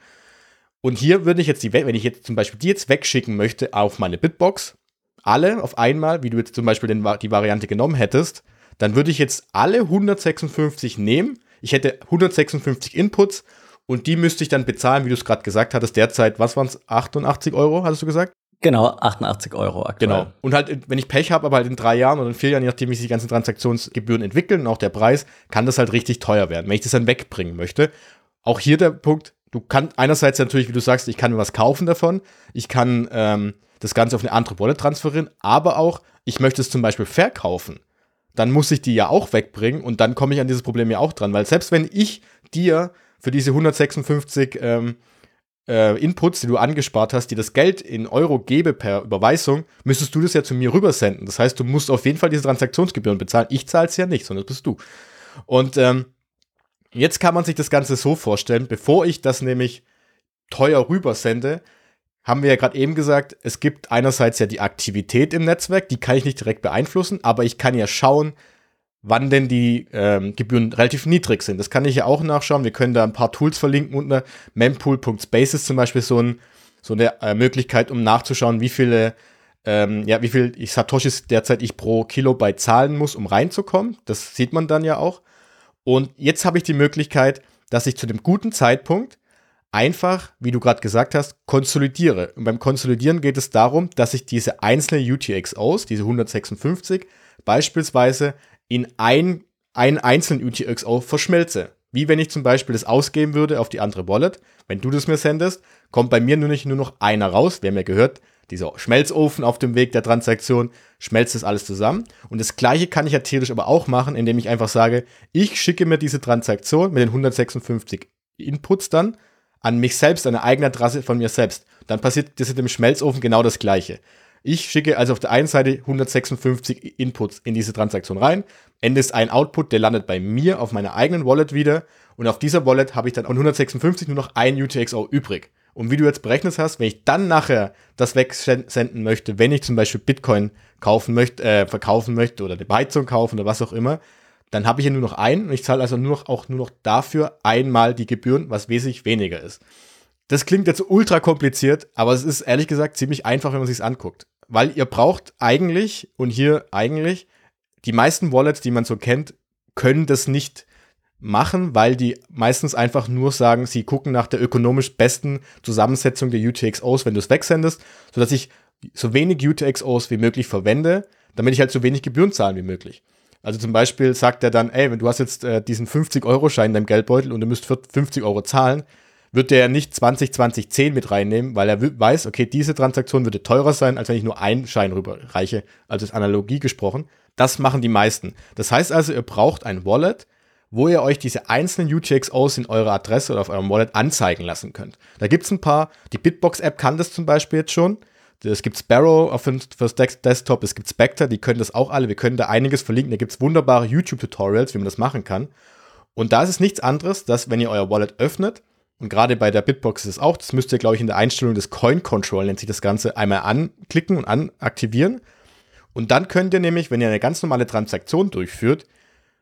Und hier würde ich jetzt die, wenn ich jetzt zum Beispiel die jetzt wegschicken möchte auf meine Bitbox, alle auf einmal, wie du jetzt zum Beispiel den, die Variante genommen hättest, dann würde ich jetzt alle 156 nehmen. Ich hätte 156 Inputs und die müsste ich dann bezahlen, wie du es gerade gesagt hattest, derzeit, was waren es, 88 Euro, hattest du gesagt? Genau, 88 Euro aktuell. Genau. Und halt, wenn ich Pech habe, aber halt in drei Jahren oder in vier Jahren, je nachdem, wie sich die ganzen Transaktionsgebühren entwickeln und auch der Preis, kann das halt richtig teuer werden, wenn ich das dann wegbringen möchte. Auch hier der Punkt, du kannst einerseits natürlich, wie du sagst, ich kann mir was kaufen davon, ich kann ähm, das Ganze auf eine andere Wallet transferieren, aber auch, ich möchte es zum Beispiel verkaufen dann muss ich die ja auch wegbringen und dann komme ich an dieses Problem ja auch dran, weil selbst wenn ich dir für diese 156 ähm, äh, Inputs, die du angespart hast, die das Geld in Euro gebe per Überweisung, müsstest du das ja zu mir rübersenden. Das heißt, du musst auf jeden Fall diese Transaktionsgebühren bezahlen. Ich zahle es ja nicht, sondern das bist du. Und ähm, jetzt kann man sich das Ganze so vorstellen, bevor ich das nämlich teuer rübersende, haben wir ja gerade eben gesagt, es gibt einerseits ja die Aktivität im Netzwerk, die kann ich nicht direkt beeinflussen, aber ich kann ja schauen, wann denn die ähm, Gebühren relativ niedrig sind. Das kann ich ja auch nachschauen. Wir können da ein paar Tools verlinken unter mempool.spaces zum Beispiel so, ein, so eine äh, Möglichkeit, um nachzuschauen, wie viele ähm, ja, wie viel ich Satoshis derzeit ich pro Kilobyte zahlen muss, um reinzukommen. Das sieht man dann ja auch. Und jetzt habe ich die Möglichkeit, dass ich zu dem guten Zeitpunkt einfach, wie du gerade gesagt hast, konsolidiere. Und beim Konsolidieren geht es darum, dass ich diese einzelnen UTXOs, diese 156, beispielsweise in ein, einen einzelnen UTXO verschmelze. Wie wenn ich zum Beispiel das ausgeben würde auf die andere Wallet. Wenn du das mir sendest, kommt bei mir nur nicht nur noch einer raus. Wer mir gehört, dieser Schmelzofen auf dem Weg der Transaktion, schmelzt das alles zusammen. Und das gleiche kann ich ja theoretisch aber auch machen, indem ich einfach sage, ich schicke mir diese Transaktion mit den 156 Inputs dann an mich selbst, eine eigene Adresse von mir selbst. Dann passiert das in dem Schmelzofen genau das Gleiche. Ich schicke also auf der einen Seite 156 Inputs in diese Transaktion rein. Ende ist ein Output, der landet bei mir auf meiner eigenen Wallet wieder. Und auf dieser Wallet habe ich dann von 156 nur noch ein UTXO übrig. Und wie du jetzt berechnet hast, wenn ich dann nachher das wegsenden möchte, wenn ich zum Beispiel Bitcoin kaufen möchte, äh, verkaufen möchte oder eine Beizung kaufen oder was auch immer, dann habe ich ja nur noch einen und ich zahle also nur noch, auch nur noch dafür einmal die Gebühren, was wesentlich weniger ist. Das klingt jetzt ultra kompliziert, aber es ist ehrlich gesagt ziemlich einfach, wenn man sich's anguckt. Weil ihr braucht eigentlich, und hier eigentlich, die meisten Wallets, die man so kennt, können das nicht machen, weil die meistens einfach nur sagen, sie gucken nach der ökonomisch besten Zusammensetzung der UTXOs, wenn du es wegsendest, sodass ich so wenig UTXOs wie möglich verwende, damit ich halt so wenig Gebühren zahlen wie möglich. Also zum Beispiel sagt er dann, ey, wenn du hast jetzt äh, diesen 50-Euro-Schein in deinem Geldbeutel und du müsst 50 Euro zahlen, wird der nicht 20, 20, 10 mit reinnehmen, weil er weiß, okay, diese Transaktion würde teurer sein, als wenn ich nur einen Schein rüberreiche. Also ist Analogie gesprochen. Das machen die meisten. Das heißt also, ihr braucht ein Wallet, wo ihr euch diese einzelnen UTXOs in eurer Adresse oder auf eurem Wallet anzeigen lassen könnt. Da gibt es ein paar. Die Bitbox-App kann das zum Beispiel jetzt schon. Es gibt Sparrow auf fürs Desktop, es gibt Spectre, die können das auch alle. Wir können da einiges verlinken. Da gibt es wunderbare YouTube-Tutorials, wie man das machen kann. Und da ist es nichts anderes, dass wenn ihr euer Wallet öffnet, und gerade bei der Bitbox ist es auch, das müsst ihr, glaube ich, in der Einstellung des Coin Control, nennt sich das Ganze, einmal anklicken und anaktivieren. Und dann könnt ihr nämlich, wenn ihr eine ganz normale Transaktion durchführt,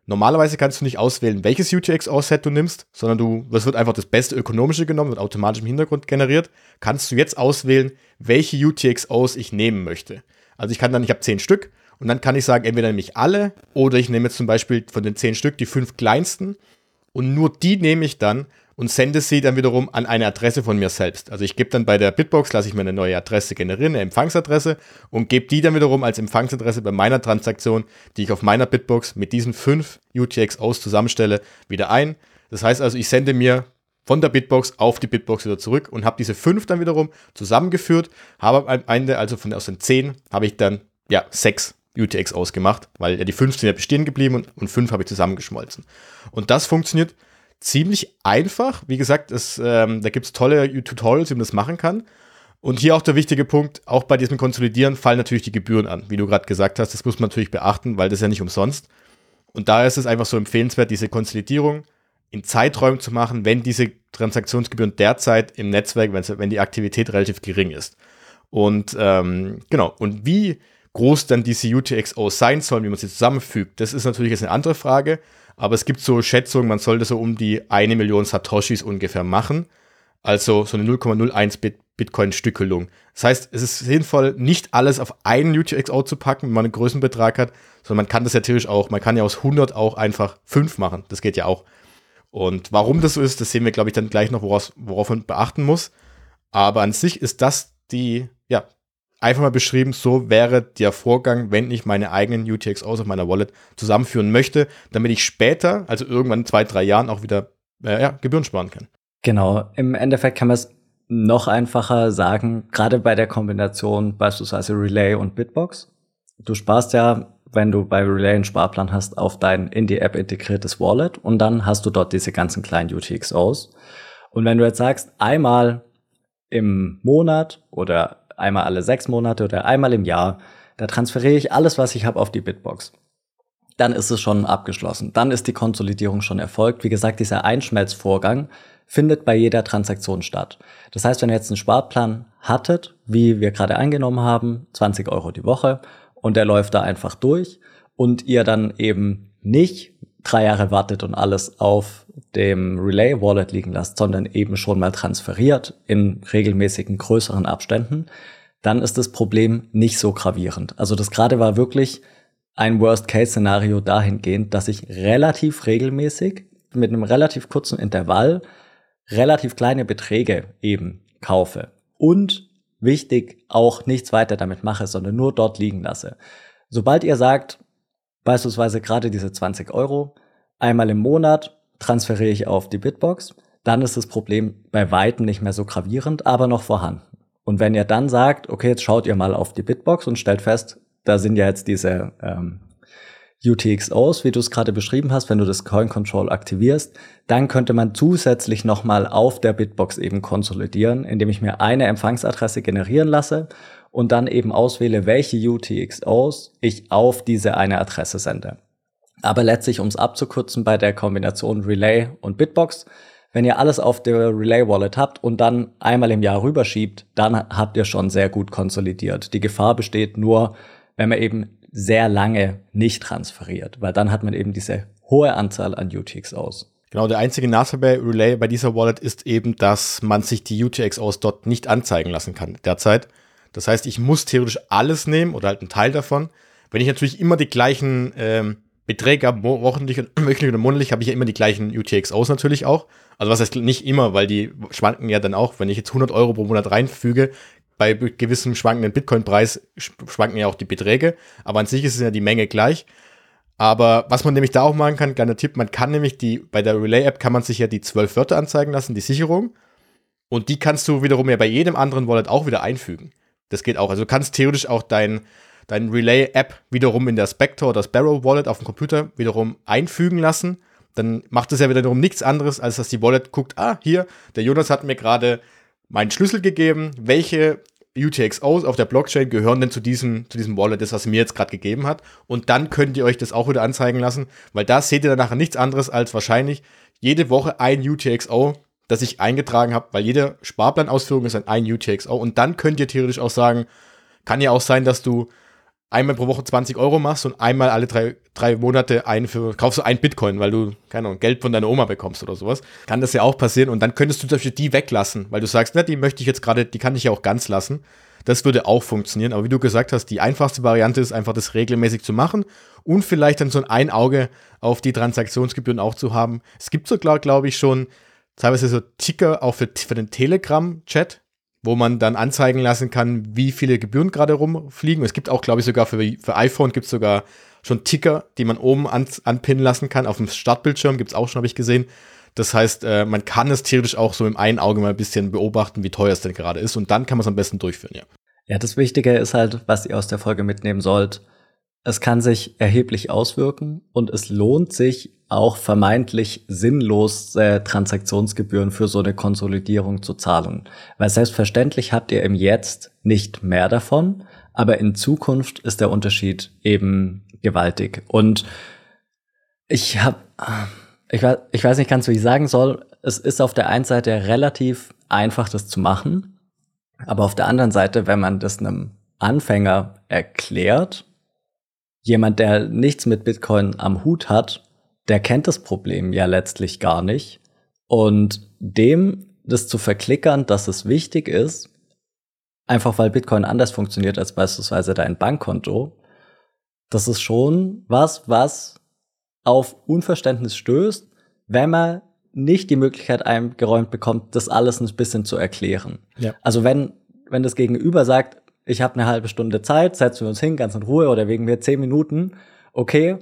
normalerweise kannst du nicht auswählen, welches UTXO-Set du nimmst, sondern du, das wird einfach das beste ökonomische genommen, wird automatisch im Hintergrund generiert. Kannst du jetzt auswählen, welche UTXOs ich nehmen möchte. Also ich kann dann, ich habe zehn Stück und dann kann ich sagen, entweder nehme ich alle oder ich nehme jetzt zum Beispiel von den zehn Stück die fünf kleinsten und nur die nehme ich dann und sende sie dann wiederum an eine Adresse von mir selbst. Also ich gebe dann bei der Bitbox, lasse ich mir eine neue Adresse generieren, eine Empfangsadresse und gebe die dann wiederum als Empfangsadresse bei meiner Transaktion, die ich auf meiner Bitbox mit diesen fünf UTXOs zusammenstelle, wieder ein. Das heißt also, ich sende mir von der Bitbox auf die Bitbox wieder zurück und habe diese fünf dann wiederum zusammengeführt, habe am Ende, also von aus den zehn, habe ich dann ja sechs UTXOs gemacht, weil ja die fünf sind ja bestehen geblieben und, und fünf habe ich zusammengeschmolzen. Und das funktioniert ziemlich einfach. Wie gesagt, es, ähm, da gibt es tolle Tutorials, wie man das machen kann. Und hier auch der wichtige Punkt, auch bei diesem Konsolidieren fallen natürlich die Gebühren an, wie du gerade gesagt hast. Das muss man natürlich beachten, weil das ja nicht umsonst. Und da ist es einfach so empfehlenswert, diese Konsolidierung in Zeiträumen zu machen, wenn diese Transaktionsgebühren derzeit im Netzwerk, wenn die Aktivität relativ gering ist. Und ähm, genau, und wie groß dann diese UTXOs sein sollen, wie man sie zusammenfügt, das ist natürlich jetzt eine andere Frage. Aber es gibt so Schätzungen, man sollte so um die eine Million Satoshis ungefähr machen. Also so eine 0,01 Bit Bitcoin-Stückelung. Das heißt, es ist sinnvoll, nicht alles auf einen UTXO zu packen, wenn man einen Größenbetrag hat, sondern man kann das ja theoretisch auch, man kann ja aus 100 auch einfach 5 machen. Das geht ja auch. Und warum das so ist, das sehen wir, glaube ich, dann gleich noch, woraus, worauf man beachten muss. Aber an sich ist das die, ja, einfach mal beschrieben, so wäre der Vorgang, wenn ich meine eigenen UTXOs auf meiner Wallet zusammenführen möchte, damit ich später, also irgendwann in zwei, drei Jahren, auch wieder äh, ja, Gebühren sparen kann. Genau, im Endeffekt kann man es noch einfacher sagen, gerade bei der Kombination beispielsweise Relay und Bitbox. Du sparst ja, wenn du bei Relay einen Sparplan hast, auf dein in die App integriertes Wallet und dann hast du dort diese ganzen kleinen UTXOs. Und wenn du jetzt sagst, einmal im Monat oder einmal alle sechs Monate oder einmal im Jahr. Da transferiere ich alles, was ich habe, auf die Bitbox. Dann ist es schon abgeschlossen. Dann ist die Konsolidierung schon erfolgt. Wie gesagt, dieser Einschmelzvorgang findet bei jeder Transaktion statt. Das heißt, wenn ihr jetzt einen Sparplan hattet, wie wir gerade eingenommen haben, 20 Euro die Woche, und der läuft da einfach durch und ihr dann eben nicht drei Jahre wartet und alles auf dem Relay Wallet liegen lasst, sondern eben schon mal transferiert in regelmäßigen größeren Abständen, dann ist das Problem nicht so gravierend. Also das gerade war wirklich ein Worst-Case-Szenario dahingehend, dass ich relativ regelmäßig mit einem relativ kurzen Intervall relativ kleine Beträge eben kaufe und wichtig auch nichts weiter damit mache, sondern nur dort liegen lasse. Sobald ihr sagt, beispielsweise gerade diese 20 Euro, einmal im Monat transferiere ich auf die Bitbox, dann ist das Problem bei weitem nicht mehr so gravierend, aber noch vorhanden. Und wenn ihr dann sagt, okay, jetzt schaut ihr mal auf die Bitbox und stellt fest, da sind ja jetzt diese ähm, UTXOs, wie du es gerade beschrieben hast, wenn du das Coin Control aktivierst, dann könnte man zusätzlich nochmal auf der Bitbox eben konsolidieren, indem ich mir eine Empfangsadresse generieren lasse und dann eben auswähle, welche UTXOs ich auf diese eine Adresse sende. Aber letztlich, um es abzukürzen, bei der Kombination Relay und Bitbox, wenn ihr alles auf der Relay Wallet habt und dann einmal im Jahr rüberschiebt, dann habt ihr schon sehr gut konsolidiert. Die Gefahr besteht nur, wenn man eben sehr lange nicht transferiert, weil dann hat man eben diese hohe Anzahl an UTXOs. Genau, der einzige Nachteil bei Relay bei dieser Wallet ist eben, dass man sich die UTXOs dort nicht anzeigen lassen kann derzeit. Das heißt, ich muss theoretisch alles nehmen oder halt einen Teil davon. Wenn ich natürlich immer die gleichen ähm, Beträge habe, wochentlich und wöchentlich oder monatlich, habe ich ja immer die gleichen UTXOs natürlich auch. Also was heißt nicht immer, weil die schwanken ja dann auch. Wenn ich jetzt 100 Euro pro Monat reinfüge, bei gewissem schwankenden Bitcoin-Preis schwanken ja auch die Beträge. Aber an sich ist ja die Menge gleich. Aber was man nämlich da auch machen kann, kleiner Tipp, man kann nämlich die, bei der Relay-App kann man sich ja die zwölf Wörter anzeigen lassen, die Sicherung. Und die kannst du wiederum ja bei jedem anderen Wallet auch wieder einfügen. Das geht auch. Also du kannst theoretisch auch dein, dein Relay-App wiederum in der Spectre oder Sparrow Wallet auf dem Computer wiederum einfügen lassen. Dann macht es ja wiederum nichts anderes, als dass die Wallet guckt, ah, hier, der Jonas hat mir gerade meinen Schlüssel gegeben, welche UTXOs auf der Blockchain gehören denn zu diesem, zu diesem Wallet, das was mir jetzt gerade gegeben hat. Und dann könnt ihr euch das auch wieder anzeigen lassen, weil da seht ihr dann nachher nichts anderes als wahrscheinlich jede Woche ein UTXO, das ich eingetragen habe, weil jede Sparplanausführung ist ein UTXO. Und dann könnt ihr theoretisch auch sagen, kann ja auch sein, dass du einmal pro Woche 20 Euro machst und einmal alle drei, drei Monate ein für, kaufst du ein Bitcoin, weil du, keine Ahnung, Geld von deiner Oma bekommst oder sowas. Kann das ja auch passieren und dann könntest du zum Beispiel die weglassen, weil du sagst, na, die möchte ich jetzt gerade, die kann ich ja auch ganz lassen. Das würde auch funktionieren, aber wie du gesagt hast, die einfachste Variante ist einfach das regelmäßig zu machen und vielleicht dann so ein Auge auf die Transaktionsgebühren auch zu haben. Es gibt sogar, glaube ich, schon teilweise so Ticker auch für, für den Telegram-Chat, wo man dann anzeigen lassen kann, wie viele Gebühren gerade rumfliegen. Es gibt auch, glaube ich, sogar für, für iPhone gibt es sogar schon Ticker, die man oben an, anpinnen lassen kann. Auf dem Startbildschirm gibt es auch schon, habe ich gesehen. Das heißt, äh, man kann es theoretisch auch so im einen Auge mal ein bisschen beobachten, wie teuer es denn gerade ist. Und dann kann man es am besten durchführen, ja. Ja, das Wichtige ist halt, was ihr aus der Folge mitnehmen sollt. Es kann sich erheblich auswirken und es lohnt sich auch vermeintlich sinnlos äh, Transaktionsgebühren für so eine Konsolidierung zu zahlen. Weil selbstverständlich habt ihr im Jetzt nicht mehr davon, aber in Zukunft ist der Unterschied eben gewaltig. Und ich habe, ich weiß, ich weiß nicht ganz, wie ich sagen soll. Es ist auf der einen Seite relativ einfach, das zu machen, aber auf der anderen Seite, wenn man das einem Anfänger erklärt, jemand, der nichts mit Bitcoin am Hut hat, der kennt das Problem ja letztlich gar nicht. Und dem das zu verklickern, dass es wichtig ist, einfach weil Bitcoin anders funktioniert als beispielsweise dein Bankkonto, das ist schon was, was auf Unverständnis stößt, wenn man nicht die Möglichkeit eingeräumt bekommt, das alles ein bisschen zu erklären. Ja. Also wenn, wenn das Gegenüber sagt, ich habe eine halbe Stunde Zeit, setzen wir uns hin, ganz in Ruhe oder wegen mir zehn Minuten, okay.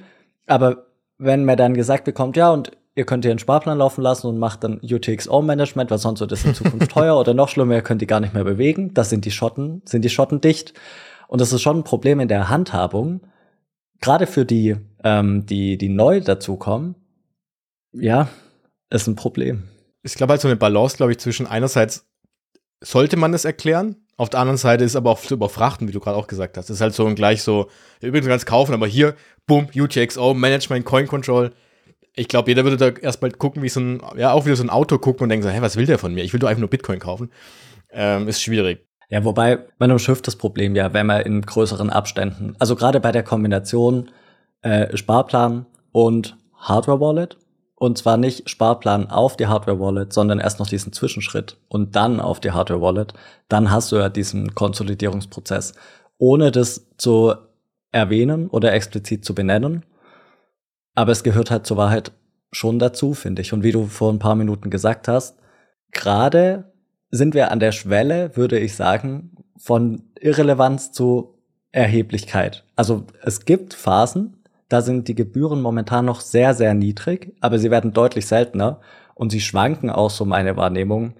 Aber wenn mir dann gesagt bekommt, ja, und ihr könnt hier einen Sparplan laufen lassen und macht dann UTXO-Management, weil sonst wird es in Zukunft teuer oder noch schlimmer, ihr könnt die gar nicht mehr bewegen. Das sind die Schotten, sind die Schotten dicht. Und das ist schon ein Problem in der Handhabung. Gerade für die, ähm, die, die neu dazukommen, ja, ist ein Problem. Ich glaube halt so eine Balance, glaube ich, zwischen einerseits sollte man es erklären, auf der anderen Seite ist aber auch zu überfrachten, wie du gerade auch gesagt hast. Das ist halt so und gleich so, übrigens ganz kaufen, aber hier, boom, UTXO, Management, Coin Control. Ich glaube, jeder würde da erstmal gucken, wie so ein, ja, auch wieder so ein Auto gucken und denken so, hä, was will der von mir? Ich will doch einfach nur Bitcoin kaufen. Ähm, ist schwierig. Ja, wobei man umschifft das Problem ja, wenn man in größeren Abständen, also gerade bei der Kombination äh, Sparplan und Hardware Wallet, und zwar nicht Sparplan auf die Hardware Wallet, sondern erst noch diesen Zwischenschritt und dann auf die Hardware Wallet. Dann hast du ja diesen Konsolidierungsprozess. Ohne das zu erwähnen oder explizit zu benennen. Aber es gehört halt zur Wahrheit schon dazu, finde ich. Und wie du vor ein paar Minuten gesagt hast, gerade sind wir an der Schwelle, würde ich sagen, von Irrelevanz zu Erheblichkeit. Also es gibt Phasen, da sind die Gebühren momentan noch sehr, sehr niedrig, aber sie werden deutlich seltener und sie schwanken auch, so meine Wahrnehmung,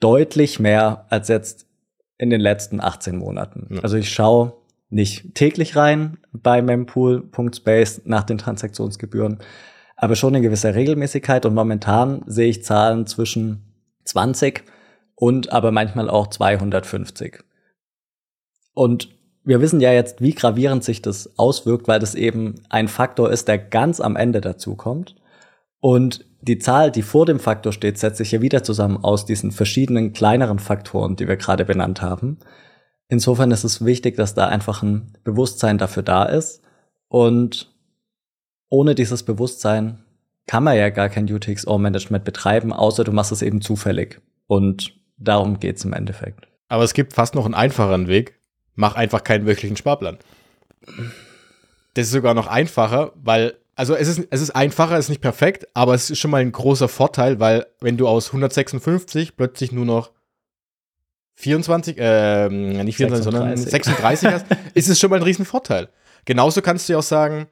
deutlich mehr als jetzt in den letzten 18 Monaten. Ja. Also ich schaue nicht täglich rein bei mempool.space nach den Transaktionsgebühren, aber schon in gewisser Regelmäßigkeit und momentan sehe ich Zahlen zwischen 20 und aber manchmal auch 250. Und wir wissen ja jetzt, wie gravierend sich das auswirkt, weil das eben ein Faktor ist, der ganz am Ende dazu kommt. Und die Zahl, die vor dem Faktor steht, setzt sich ja wieder zusammen aus diesen verschiedenen kleineren Faktoren, die wir gerade benannt haben. Insofern ist es wichtig, dass da einfach ein Bewusstsein dafür da ist. Und ohne dieses Bewusstsein kann man ja gar kein UTXO-Management betreiben, außer du machst es eben zufällig. Und darum geht's im Endeffekt. Aber es gibt fast noch einen einfacheren Weg. Mach einfach keinen wöchentlichen Sparplan. Das ist sogar noch einfacher, weil, also es ist, es ist einfacher, es ist nicht perfekt, aber es ist schon mal ein großer Vorteil, weil wenn du aus 156 plötzlich nur noch 24, äh, nicht 24, 36. sondern 36 hast, ist es schon mal ein riesen Vorteil. Genauso kannst du ja auch sagen,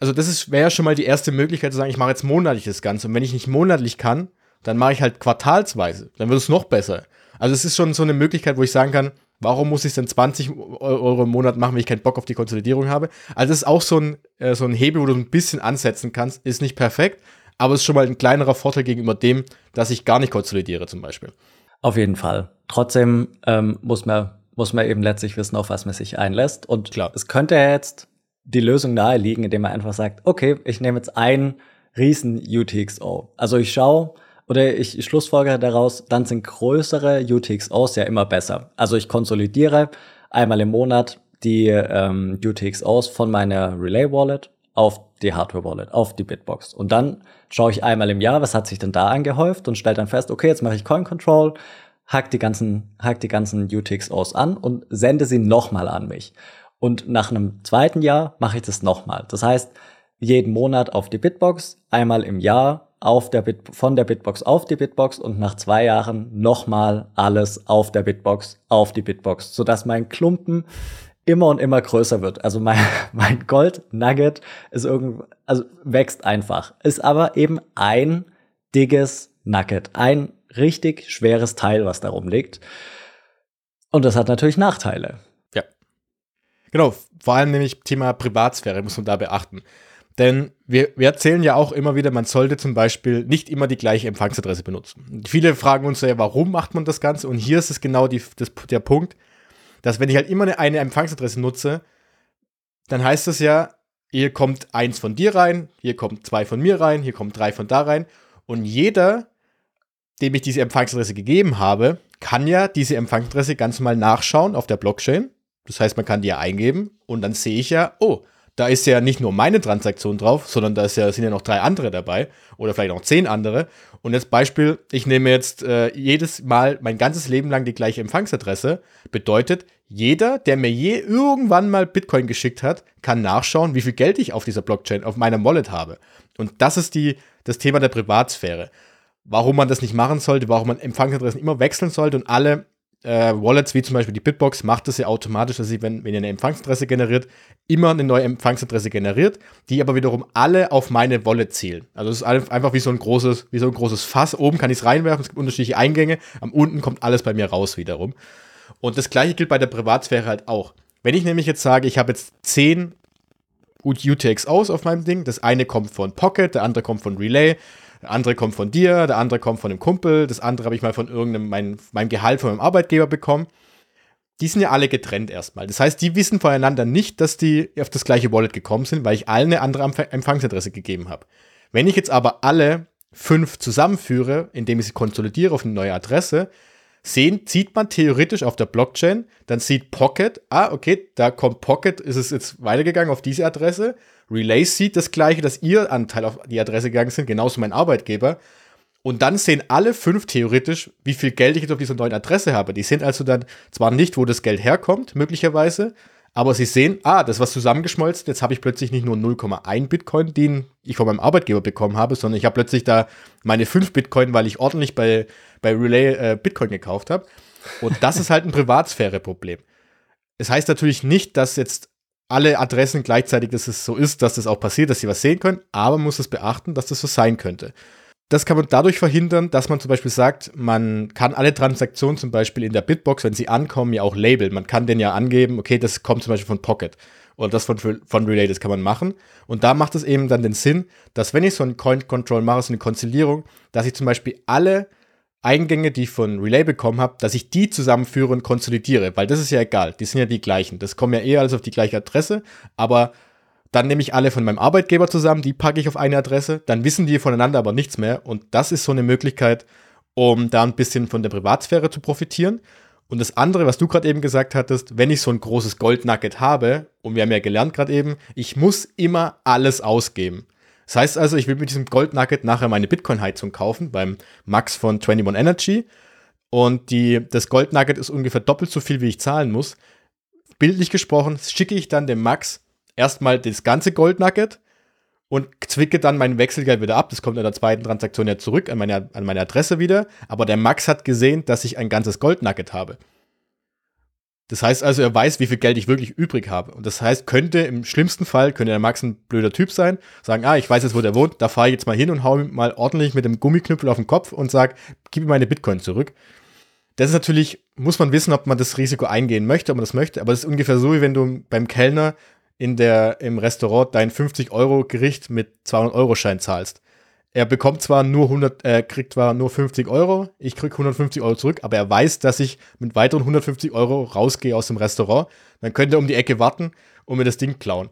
also das wäre ja schon mal die erste Möglichkeit zu sagen, ich mache jetzt monatlich das Ganze. Und wenn ich nicht monatlich kann, dann mache ich halt quartalsweise. Dann wird es noch besser. Also es ist schon so eine Möglichkeit, wo ich sagen kann, warum muss ich denn 20 Euro im Monat machen, wenn ich keinen Bock auf die Konsolidierung habe? Also das ist auch so ein, äh, so ein Hebel, wo du ein bisschen ansetzen kannst. Ist nicht perfekt, aber ist schon mal ein kleinerer Vorteil gegenüber dem, dass ich gar nicht konsolidiere zum Beispiel. Auf jeden Fall. Trotzdem ähm, muss man muss man eben letztlich wissen, auf was man sich einlässt. Und Klar. es könnte ja jetzt die Lösung naheliegen, indem man einfach sagt, okay, ich nehme jetzt ein riesen UTXO. Also ich schaue oder ich, schlussfolgere daraus, dann sind größere UTXOs ja immer besser. Also ich konsolidiere einmal im Monat die ähm, UTXOs von meiner Relay Wallet auf die Hardware Wallet, auf die Bitbox. Und dann schaue ich einmal im Jahr, was hat sich denn da angehäuft und stelle dann fest, okay, jetzt mache ich Coin Control, hack die ganzen, hack die ganzen UTXOs an und sende sie nochmal an mich. Und nach einem zweiten Jahr mache ich das nochmal. Das heißt, jeden Monat auf die Bitbox, einmal im Jahr auf der Bit von der Bitbox auf die Bitbox und nach zwei Jahren nochmal alles auf der Bitbox auf die Bitbox, sodass mein Klumpen immer und immer größer wird. Also mein, mein Gold Nugget ist irgendwie, also wächst einfach. Ist aber eben ein dickes Nugget. Ein richtig schweres Teil, was darum liegt. Und das hat natürlich Nachteile. Ja. Genau, vor allem nämlich Thema Privatsphäre muss man da beachten. Denn wir, wir erzählen ja auch immer wieder, man sollte zum Beispiel nicht immer die gleiche Empfangsadresse benutzen. Viele fragen uns ja, warum macht man das Ganze? Und hier ist es genau die, das, der Punkt, dass wenn ich halt immer eine, eine Empfangsadresse nutze, dann heißt das ja, hier kommt eins von dir rein, hier kommt zwei von mir rein, hier kommt drei von da rein. Und jeder, dem ich diese Empfangsadresse gegeben habe, kann ja diese Empfangsadresse ganz mal nachschauen auf der Blockchain. Das heißt, man kann die ja eingeben und dann sehe ich ja, oh, da ist ja nicht nur meine Transaktion drauf, sondern da ja, sind ja noch drei andere dabei oder vielleicht noch zehn andere. Und jetzt Beispiel, ich nehme jetzt äh, jedes Mal mein ganzes Leben lang die gleiche Empfangsadresse. Bedeutet, jeder, der mir je irgendwann mal Bitcoin geschickt hat, kann nachschauen, wie viel Geld ich auf dieser Blockchain, auf meiner Wallet habe. Und das ist die, das Thema der Privatsphäre. Warum man das nicht machen sollte, warum man Empfangsadressen immer wechseln sollte und alle äh, Wallets wie zum Beispiel die Bitbox macht das ja automatisch, dass sie, wenn, wenn ihr eine Empfangsadresse generiert, immer eine neue Empfangsadresse generiert, die aber wiederum alle auf meine Wallet zielen. Also es ist einfach wie so ein großes, wie so ein großes Fass. Oben kann ich es reinwerfen, es gibt unterschiedliche Eingänge, am unten kommt alles bei mir raus wiederum. Und das gleiche gilt bei der Privatsphäre halt auch. Wenn ich nämlich jetzt sage, ich habe jetzt zehn UTXOs auf meinem Ding, das eine kommt von Pocket, der andere kommt von Relay, der andere kommt von dir, der andere kommt von einem Kumpel, das andere habe ich mal von irgendeinem, mein, meinem Gehalt von meinem Arbeitgeber bekommen. Die sind ja alle getrennt erstmal. Das heißt, die wissen voneinander nicht, dass die auf das gleiche Wallet gekommen sind, weil ich allen eine andere Empfangsadresse gegeben habe. Wenn ich jetzt aber alle fünf zusammenführe, indem ich sie konsolidiere auf eine neue Adresse, sehen, sieht man theoretisch auf der Blockchain, dann sieht Pocket, ah, okay, da kommt Pocket, ist es jetzt weitergegangen auf diese Adresse. Relay sieht das gleiche, dass ihr Anteil auf die Adresse gegangen sind, genauso mein Arbeitgeber. Und dann sehen alle fünf theoretisch, wie viel Geld ich jetzt auf dieser neuen Adresse habe. Die sehen also dann zwar nicht, wo das Geld herkommt, möglicherweise, aber sie sehen, ah, das was zusammengeschmolzen, jetzt habe ich plötzlich nicht nur 0,1 Bitcoin, den ich von meinem Arbeitgeber bekommen habe, sondern ich habe plötzlich da meine 5 Bitcoin, weil ich ordentlich bei, bei Relay äh, Bitcoin gekauft habe. Und das ist halt ein Privatsphäre-Problem. Es heißt natürlich nicht, dass jetzt alle Adressen gleichzeitig, dass es so ist, dass das auch passiert, dass sie was sehen können, aber man muss es beachten, dass das so sein könnte. Das kann man dadurch verhindern, dass man zum Beispiel sagt, man kann alle Transaktionen zum Beispiel in der Bitbox, wenn sie ankommen, ja auch labeln. Man kann den ja angeben, okay, das kommt zum Beispiel von Pocket oder das von, von Relay, das kann man machen. Und da macht es eben dann den Sinn, dass wenn ich so ein Coin Control mache, so eine Konzilierung, dass ich zum Beispiel alle Eingänge, die ich von Relay bekommen habe, dass ich die zusammenführe und konsolidiere, weil das ist ja egal, die sind ja die gleichen. Das kommen ja eher alles auf die gleiche Adresse, aber dann nehme ich alle von meinem Arbeitgeber zusammen, die packe ich auf eine Adresse, dann wissen die voneinander aber nichts mehr. Und das ist so eine Möglichkeit, um da ein bisschen von der Privatsphäre zu profitieren. Und das andere, was du gerade eben gesagt hattest, wenn ich so ein großes Goldnugget habe, und wir haben ja gelernt gerade eben, ich muss immer alles ausgeben. Das heißt also, ich will mit diesem Gold Nugget nachher meine Bitcoin-Heizung kaufen beim Max von 21 Energy. Und die, das Gold Nugget ist ungefähr doppelt so viel, wie ich zahlen muss. Bildlich gesprochen schicke ich dann dem Max erstmal das ganze Gold Nugget und zwicke dann mein Wechselgeld wieder ab. Das kommt in der zweiten Transaktion ja zurück an meine, an meine Adresse wieder. Aber der Max hat gesehen, dass ich ein ganzes Gold Nugget habe. Das heißt also, er weiß, wie viel Geld ich wirklich übrig habe. Und das heißt, könnte im schlimmsten Fall, könnte der Max ein blöder Typ sein, sagen, ah, ich weiß jetzt, wo der wohnt, da fahre ich jetzt mal hin und hau ihm mal ordentlich mit dem Gummiknüppel auf den Kopf und sag, gib mir meine Bitcoin zurück. Das ist natürlich, muss man wissen, ob man das Risiko eingehen möchte, ob man das möchte, aber das ist ungefähr so, wie wenn du beim Kellner in der, im Restaurant dein 50-Euro-Gericht mit 200-Euro-Schein zahlst. Er bekommt zwar nur 100, er kriegt zwar nur 50 Euro, ich krieg 150 Euro zurück, aber er weiß, dass ich mit weiteren 150 Euro rausgehe aus dem Restaurant. Dann könnte er um die Ecke warten und mir das Ding klauen.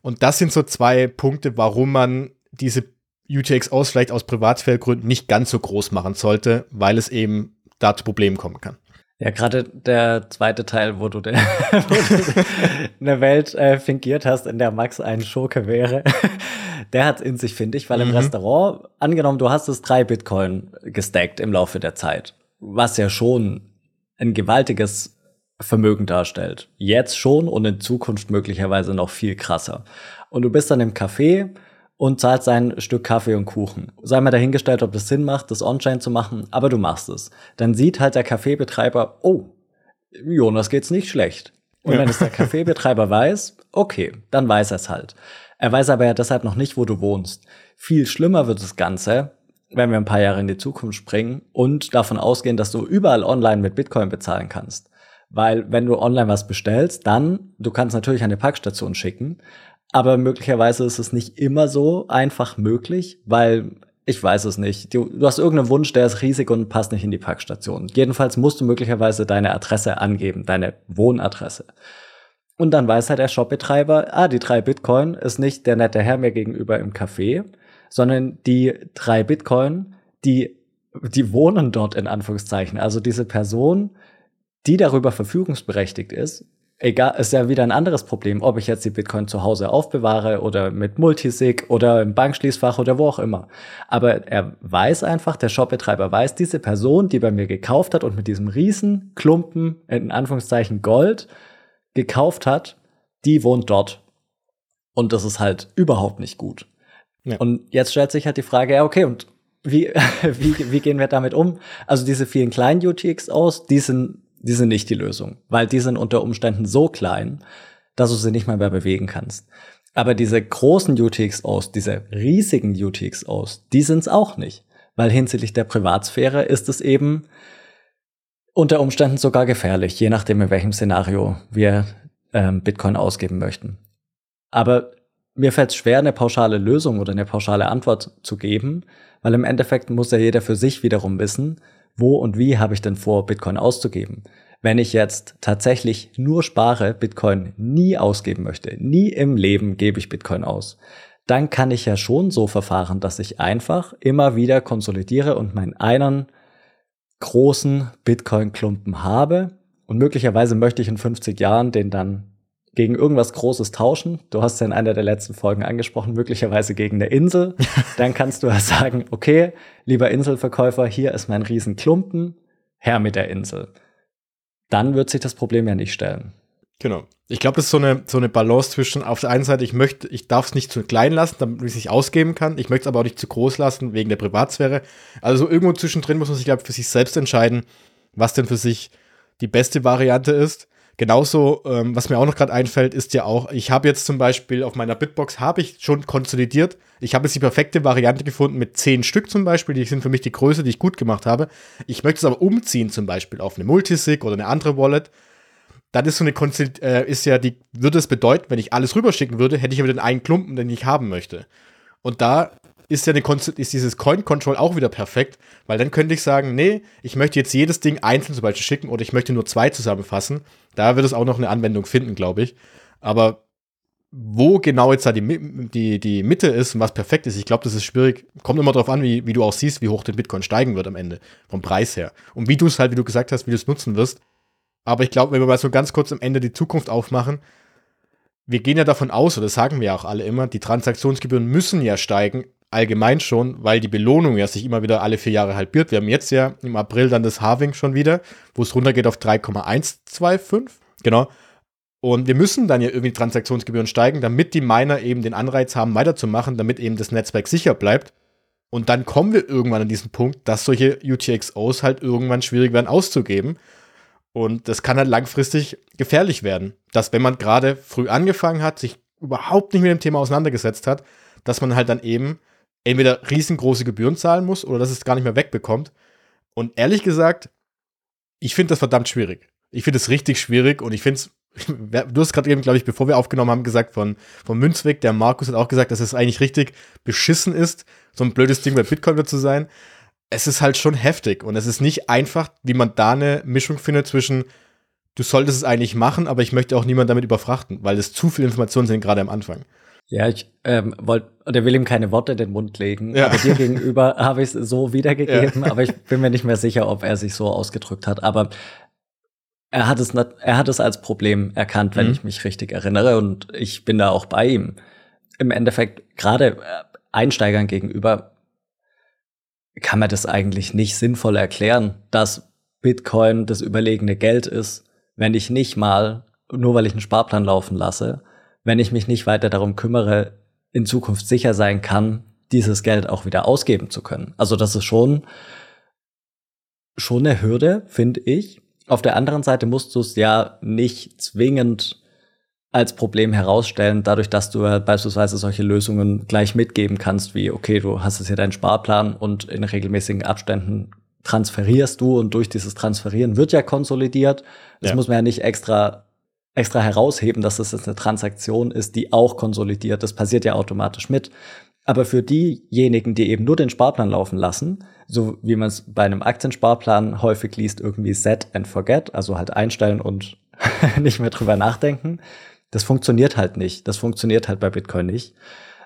Und das sind so zwei Punkte, warum man diese UTXOs vielleicht aus Privatsphäregründen nicht ganz so groß machen sollte, weil es eben da zu Problemen kommen kann. Ja, gerade der zweite Teil, wo du, de, wo du eine Welt äh, fingiert hast, in der Max ein Schurke wäre, der hat in sich, finde ich, weil im mhm. Restaurant, angenommen, du hast es drei Bitcoin gestackt im Laufe der Zeit, was ja schon ein gewaltiges Vermögen darstellt. Jetzt schon und in Zukunft möglicherweise noch viel krasser. Und du bist dann im Café und zahlst ein Stück Kaffee und Kuchen. Sei mal dahingestellt, ob das Sinn macht, das On-Chain zu machen, aber du machst es. Dann sieht halt der Kaffeebetreiber, oh, Jonas geht's nicht schlecht. Und ja. wenn es der Kaffeebetreiber weiß, okay, dann weiß er es halt. Er weiß aber ja deshalb noch nicht, wo du wohnst. Viel schlimmer wird das Ganze, wenn wir ein paar Jahre in die Zukunft springen und davon ausgehen, dass du überall online mit Bitcoin bezahlen kannst. Weil wenn du online was bestellst, dann, du kannst natürlich eine Packstation schicken, aber möglicherweise ist es nicht immer so einfach möglich, weil ich weiß es nicht. Du, du, hast irgendeinen Wunsch, der ist riesig und passt nicht in die Packstation. Jedenfalls musst du möglicherweise deine Adresse angeben, deine Wohnadresse. Und dann weiß halt der Shopbetreiber, ah, die drei Bitcoin ist nicht der nette Herr mir gegenüber im Café, sondern die drei Bitcoin, die, die wohnen dort in Anführungszeichen. Also diese Person, die darüber verfügungsberechtigt ist, egal, ist ja wieder ein anderes Problem, ob ich jetzt die Bitcoin zu Hause aufbewahre oder mit Multisig oder im Bankschließfach oder wo auch immer. Aber er weiß einfach, der Shopbetreiber weiß, diese Person, die bei mir gekauft hat und mit diesem riesen Klumpen, in Anführungszeichen Gold, gekauft hat, die wohnt dort. Und das ist halt überhaupt nicht gut. Ja. Und jetzt stellt sich halt die Frage, ja, okay, und wie, wie, wie gehen wir damit um? Also diese vielen kleinen UTXOs, die sind die sind nicht die Lösung, weil die sind unter Umständen so klein, dass du sie nicht mal mehr bewegen kannst. Aber diese großen UTXOs, diese riesigen UTXOs, die sind's auch nicht, weil hinsichtlich der Privatsphäre ist es eben unter Umständen sogar gefährlich, je nachdem in welchem Szenario wir ähm, Bitcoin ausgeben möchten. Aber mir fällt es schwer, eine pauschale Lösung oder eine pauschale Antwort zu geben, weil im Endeffekt muss ja jeder für sich wiederum wissen, wo und wie habe ich denn vor, Bitcoin auszugeben? Wenn ich jetzt tatsächlich nur spare, Bitcoin nie ausgeben möchte, nie im Leben gebe ich Bitcoin aus, dann kann ich ja schon so verfahren, dass ich einfach immer wieder konsolidiere und meinen einen großen Bitcoin-Klumpen habe. Und möglicherweise möchte ich in 50 Jahren den dann gegen irgendwas Großes tauschen. Du hast ja in einer der letzten Folgen angesprochen, möglicherweise gegen eine Insel. Dann kannst du ja sagen, okay, lieber Inselverkäufer, hier ist mein Riesenklumpen, her mit der Insel. Dann wird sich das Problem ja nicht stellen. Genau. Ich glaube, das ist so eine, so eine Balance zwischen, auf der einen Seite, ich möchte, ich darf es nicht zu klein lassen, damit ich es nicht ausgeben kann. Ich möchte es aber auch nicht zu groß lassen, wegen der Privatsphäre. Also irgendwo zwischendrin muss man sich, glaube ich, für sich selbst entscheiden, was denn für sich die beste Variante ist. Genauso, ähm, was mir auch noch gerade einfällt, ist ja auch, ich habe jetzt zum Beispiel auf meiner Bitbox habe ich schon konsolidiert. Ich habe jetzt die perfekte Variante gefunden mit zehn Stück zum Beispiel. Die sind für mich die Größe, die ich gut gemacht habe. Ich möchte es aber umziehen zum Beispiel auf eine Multisig oder eine andere Wallet. Dann ist so eine Konzil äh, ist ja die, würde es bedeuten, wenn ich alles rüberschicken würde, hätte ich aber den einen Klumpen, den ich haben möchte. Und da ist ja eine ist dieses Coin Control auch wieder perfekt, weil dann könnte ich sagen, nee, ich möchte jetzt jedes Ding einzeln zum Beispiel schicken oder ich möchte nur zwei zusammenfassen. Da wird es auch noch eine Anwendung finden, glaube ich. Aber wo genau jetzt da die, die, die Mitte ist und was perfekt ist, ich glaube, das ist schwierig. Kommt immer darauf an, wie, wie du auch siehst, wie hoch der Bitcoin steigen wird am Ende, vom Preis her. Und wie du es halt, wie du gesagt hast, wie du es nutzen wirst. Aber ich glaube, wenn wir mal so ganz kurz am Ende die Zukunft aufmachen, wir gehen ja davon aus, oder das sagen wir auch alle immer, die Transaktionsgebühren müssen ja steigen, allgemein schon, weil die Belohnung ja sich immer wieder alle vier Jahre halbiert. Wir haben jetzt ja im April dann das Halving schon wieder, wo es runtergeht auf 3,125. Genau. Und wir müssen dann ja irgendwie Transaktionsgebühren steigen, damit die Miner eben den Anreiz haben, weiterzumachen, damit eben das Netzwerk sicher bleibt. Und dann kommen wir irgendwann an diesen Punkt, dass solche UTXOs halt irgendwann schwierig werden auszugeben. Und das kann halt langfristig gefährlich werden. Dass wenn man gerade früh angefangen hat, sich überhaupt nicht mit dem Thema auseinandergesetzt hat, dass man halt dann eben entweder riesengroße Gebühren zahlen muss oder dass es gar nicht mehr wegbekommt. Und ehrlich gesagt, ich finde das verdammt schwierig. Ich finde es richtig schwierig und ich finde es, du hast gerade eben, glaube ich, bevor wir aufgenommen haben, gesagt von, von Münzweg, der Markus hat auch gesagt, dass es eigentlich richtig beschissen ist, so ein blödes Ding bei Bitcoin zu sein es ist halt schon heftig und es ist nicht einfach, wie man da eine Mischung findet zwischen, du solltest es eigentlich machen, aber ich möchte auch niemanden damit überfrachten, weil es zu viele Informationen sind, gerade am Anfang. Ja, ich ähm, wollte, oder will ihm keine Worte in den Mund legen, ja. aber dir gegenüber habe ich es so wiedergegeben, ja. aber ich bin mir nicht mehr sicher, ob er sich so ausgedrückt hat. Aber er hat es, er hat es als Problem erkannt, wenn mhm. ich mich richtig erinnere, und ich bin da auch bei ihm. Im Endeffekt, gerade äh, Einsteigern gegenüber, kann man das eigentlich nicht sinnvoll erklären, dass Bitcoin das überlegene Geld ist, wenn ich nicht mal, nur weil ich einen Sparplan laufen lasse, wenn ich mich nicht weiter darum kümmere, in Zukunft sicher sein kann, dieses Geld auch wieder ausgeben zu können. Also das ist schon, schon eine Hürde, finde ich. Auf der anderen Seite musst du es ja nicht zwingend als Problem herausstellen, dadurch, dass du halt beispielsweise solche Lösungen gleich mitgeben kannst, wie, okay, du hast es hier deinen Sparplan und in regelmäßigen Abständen transferierst du und durch dieses Transferieren wird ja konsolidiert. Das ja. muss man ja nicht extra, extra herausheben, dass das jetzt eine Transaktion ist, die auch konsolidiert. Das passiert ja automatisch mit. Aber für diejenigen, die eben nur den Sparplan laufen lassen, so wie man es bei einem Aktiensparplan häufig liest, irgendwie set and forget, also halt einstellen und nicht mehr drüber nachdenken, das funktioniert halt nicht. Das funktioniert halt bei Bitcoin nicht.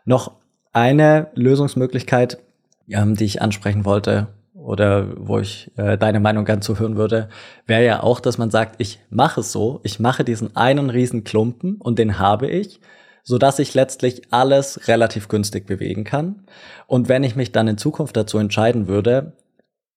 Noch eine Lösungsmöglichkeit, ähm, die ich ansprechen wollte oder wo ich äh, deine Meinung gern zuhören würde, wäre ja auch, dass man sagt, ich mache es so, ich mache diesen einen riesen Klumpen und den habe ich, so dass ich letztlich alles relativ günstig bewegen kann. Und wenn ich mich dann in Zukunft dazu entscheiden würde,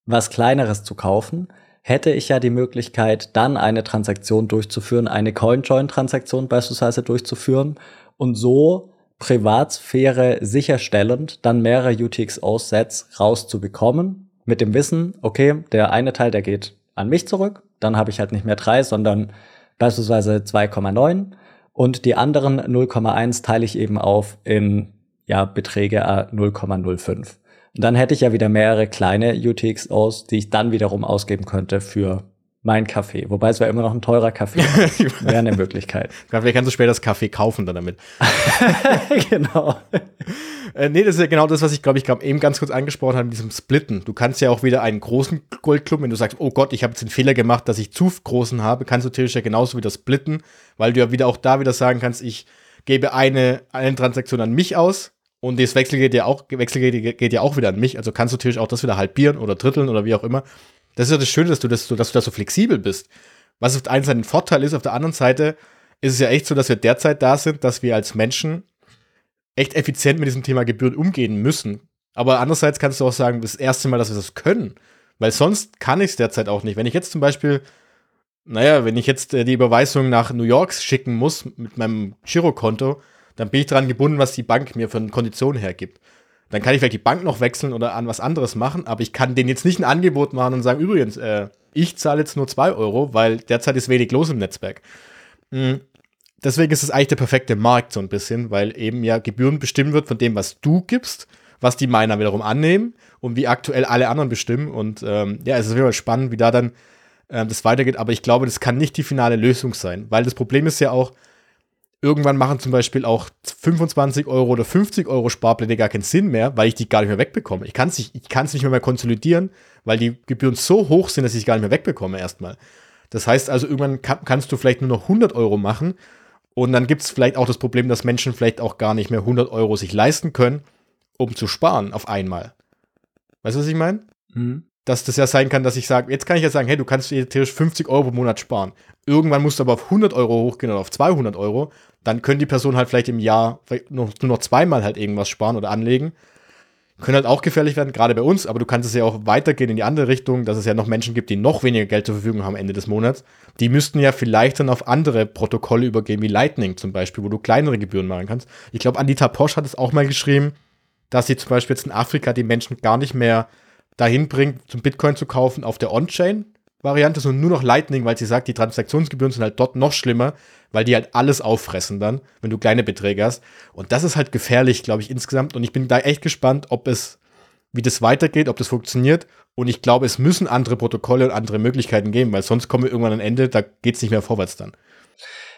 was kleineres zu kaufen, hätte ich ja die Möglichkeit, dann eine Transaktion durchzuführen, eine CoinJoin-Transaktion beispielsweise durchzuführen und so Privatsphäre sicherstellend dann mehrere UTXO-Sets rauszubekommen, mit dem Wissen, okay, der eine Teil, der geht an mich zurück, dann habe ich halt nicht mehr drei, sondern beispielsweise 2,9 und die anderen 0,1 teile ich eben auf in ja, Beträge 0,05. Und dann hätte ich ja wieder mehrere kleine UTXOs, die ich dann wiederum ausgeben könnte für mein Kaffee. Wobei es wäre immer noch ein teurer Kaffee. wäre eine Möglichkeit. Vielleicht kannst du später das Kaffee kaufen dann damit. genau. äh, nee, das ist ja genau das, was ich glaube ich gerade eben ganz kurz angesprochen habe mit diesem Splitten. Du kannst ja auch wieder einen großen Goldclub, wenn du sagst, oh Gott, ich habe jetzt den Fehler gemacht, dass ich zu großen habe, kannst du theoretisch ja genauso wieder splitten, weil du ja wieder auch da wieder sagen kannst, ich gebe eine, eine Transaktion an mich aus, und das Wechsel geht ja auch, Wechsel geht, geht, ja auch wieder an mich. Also kannst du natürlich auch das wieder halbieren oder dritteln oder wie auch immer. Das ist ja das Schöne, dass du, das, dass du da so flexibel bist. Was auf der einen Seite ein Vorteil ist, auf der anderen Seite ist es ja echt so, dass wir derzeit da sind, dass wir als Menschen echt effizient mit diesem Thema Gebühren umgehen müssen. Aber andererseits kannst du auch sagen, das erste Mal, dass wir das können. Weil sonst kann ich es derzeit auch nicht. Wenn ich jetzt zum Beispiel, naja, wenn ich jetzt äh, die Überweisung nach New York schicken muss mit meinem Girokonto, dann bin ich daran gebunden, was die Bank mir von Konditionen hergibt. Dann kann ich vielleicht die Bank noch wechseln oder an was anderes machen, aber ich kann denen jetzt nicht ein Angebot machen und sagen, übrigens, äh, ich zahle jetzt nur zwei Euro, weil derzeit ist wenig los im Netzwerk. Mhm. Deswegen ist es eigentlich der perfekte Markt so ein bisschen, weil eben ja Gebühren bestimmt wird von dem, was du gibst, was die Miner wiederum annehmen und wie aktuell alle anderen bestimmen. Und ähm, ja, es ist wirklich spannend, wie da dann äh, das weitergeht. Aber ich glaube, das kann nicht die finale Lösung sein, weil das Problem ist ja auch, Irgendwann machen zum Beispiel auch 25 Euro oder 50 Euro Sparpläne gar keinen Sinn mehr, weil ich die gar nicht mehr wegbekomme. Ich kann es nicht, nicht mehr, mehr konsolidieren, weil die Gebühren so hoch sind, dass ich gar nicht mehr wegbekomme erstmal. Das heißt also, irgendwann kann, kannst du vielleicht nur noch 100 Euro machen und dann gibt es vielleicht auch das Problem, dass Menschen vielleicht auch gar nicht mehr 100 Euro sich leisten können, um zu sparen auf einmal. Weißt du, was ich meine? Mhm. dass das ja sein kann, dass ich sage, jetzt kann ich ja sagen, hey, du kannst theoretisch 50 Euro pro Monat sparen. Irgendwann musst du aber auf 100 Euro hochgehen oder auf 200 Euro. Dann können die Personen halt vielleicht im Jahr nur, nur noch zweimal halt irgendwas sparen oder anlegen. Können halt auch gefährlich werden, gerade bei uns, aber du kannst es ja auch weitergehen in die andere Richtung, dass es ja noch Menschen gibt, die noch weniger Geld zur Verfügung haben am Ende des Monats. Die müssten ja vielleicht dann auf andere Protokolle übergehen, wie Lightning zum Beispiel, wo du kleinere Gebühren machen kannst. Ich glaube, Anita Posch hat es auch mal geschrieben, dass sie zum Beispiel jetzt in Afrika die Menschen gar nicht mehr dahin bringt, zum Bitcoin zu kaufen auf der On-Chain-Variante, sondern nur noch Lightning, weil sie sagt, die Transaktionsgebühren sind halt dort noch schlimmer, weil die halt alles auffressen dann, wenn du kleine Beträge hast. Und das ist halt gefährlich, glaube ich, insgesamt. Und ich bin da echt gespannt, ob es, wie das weitergeht, ob das funktioniert. Und ich glaube, es müssen andere Protokolle und andere Möglichkeiten geben, weil sonst kommen wir irgendwann an ein Ende, da geht es nicht mehr vorwärts dann.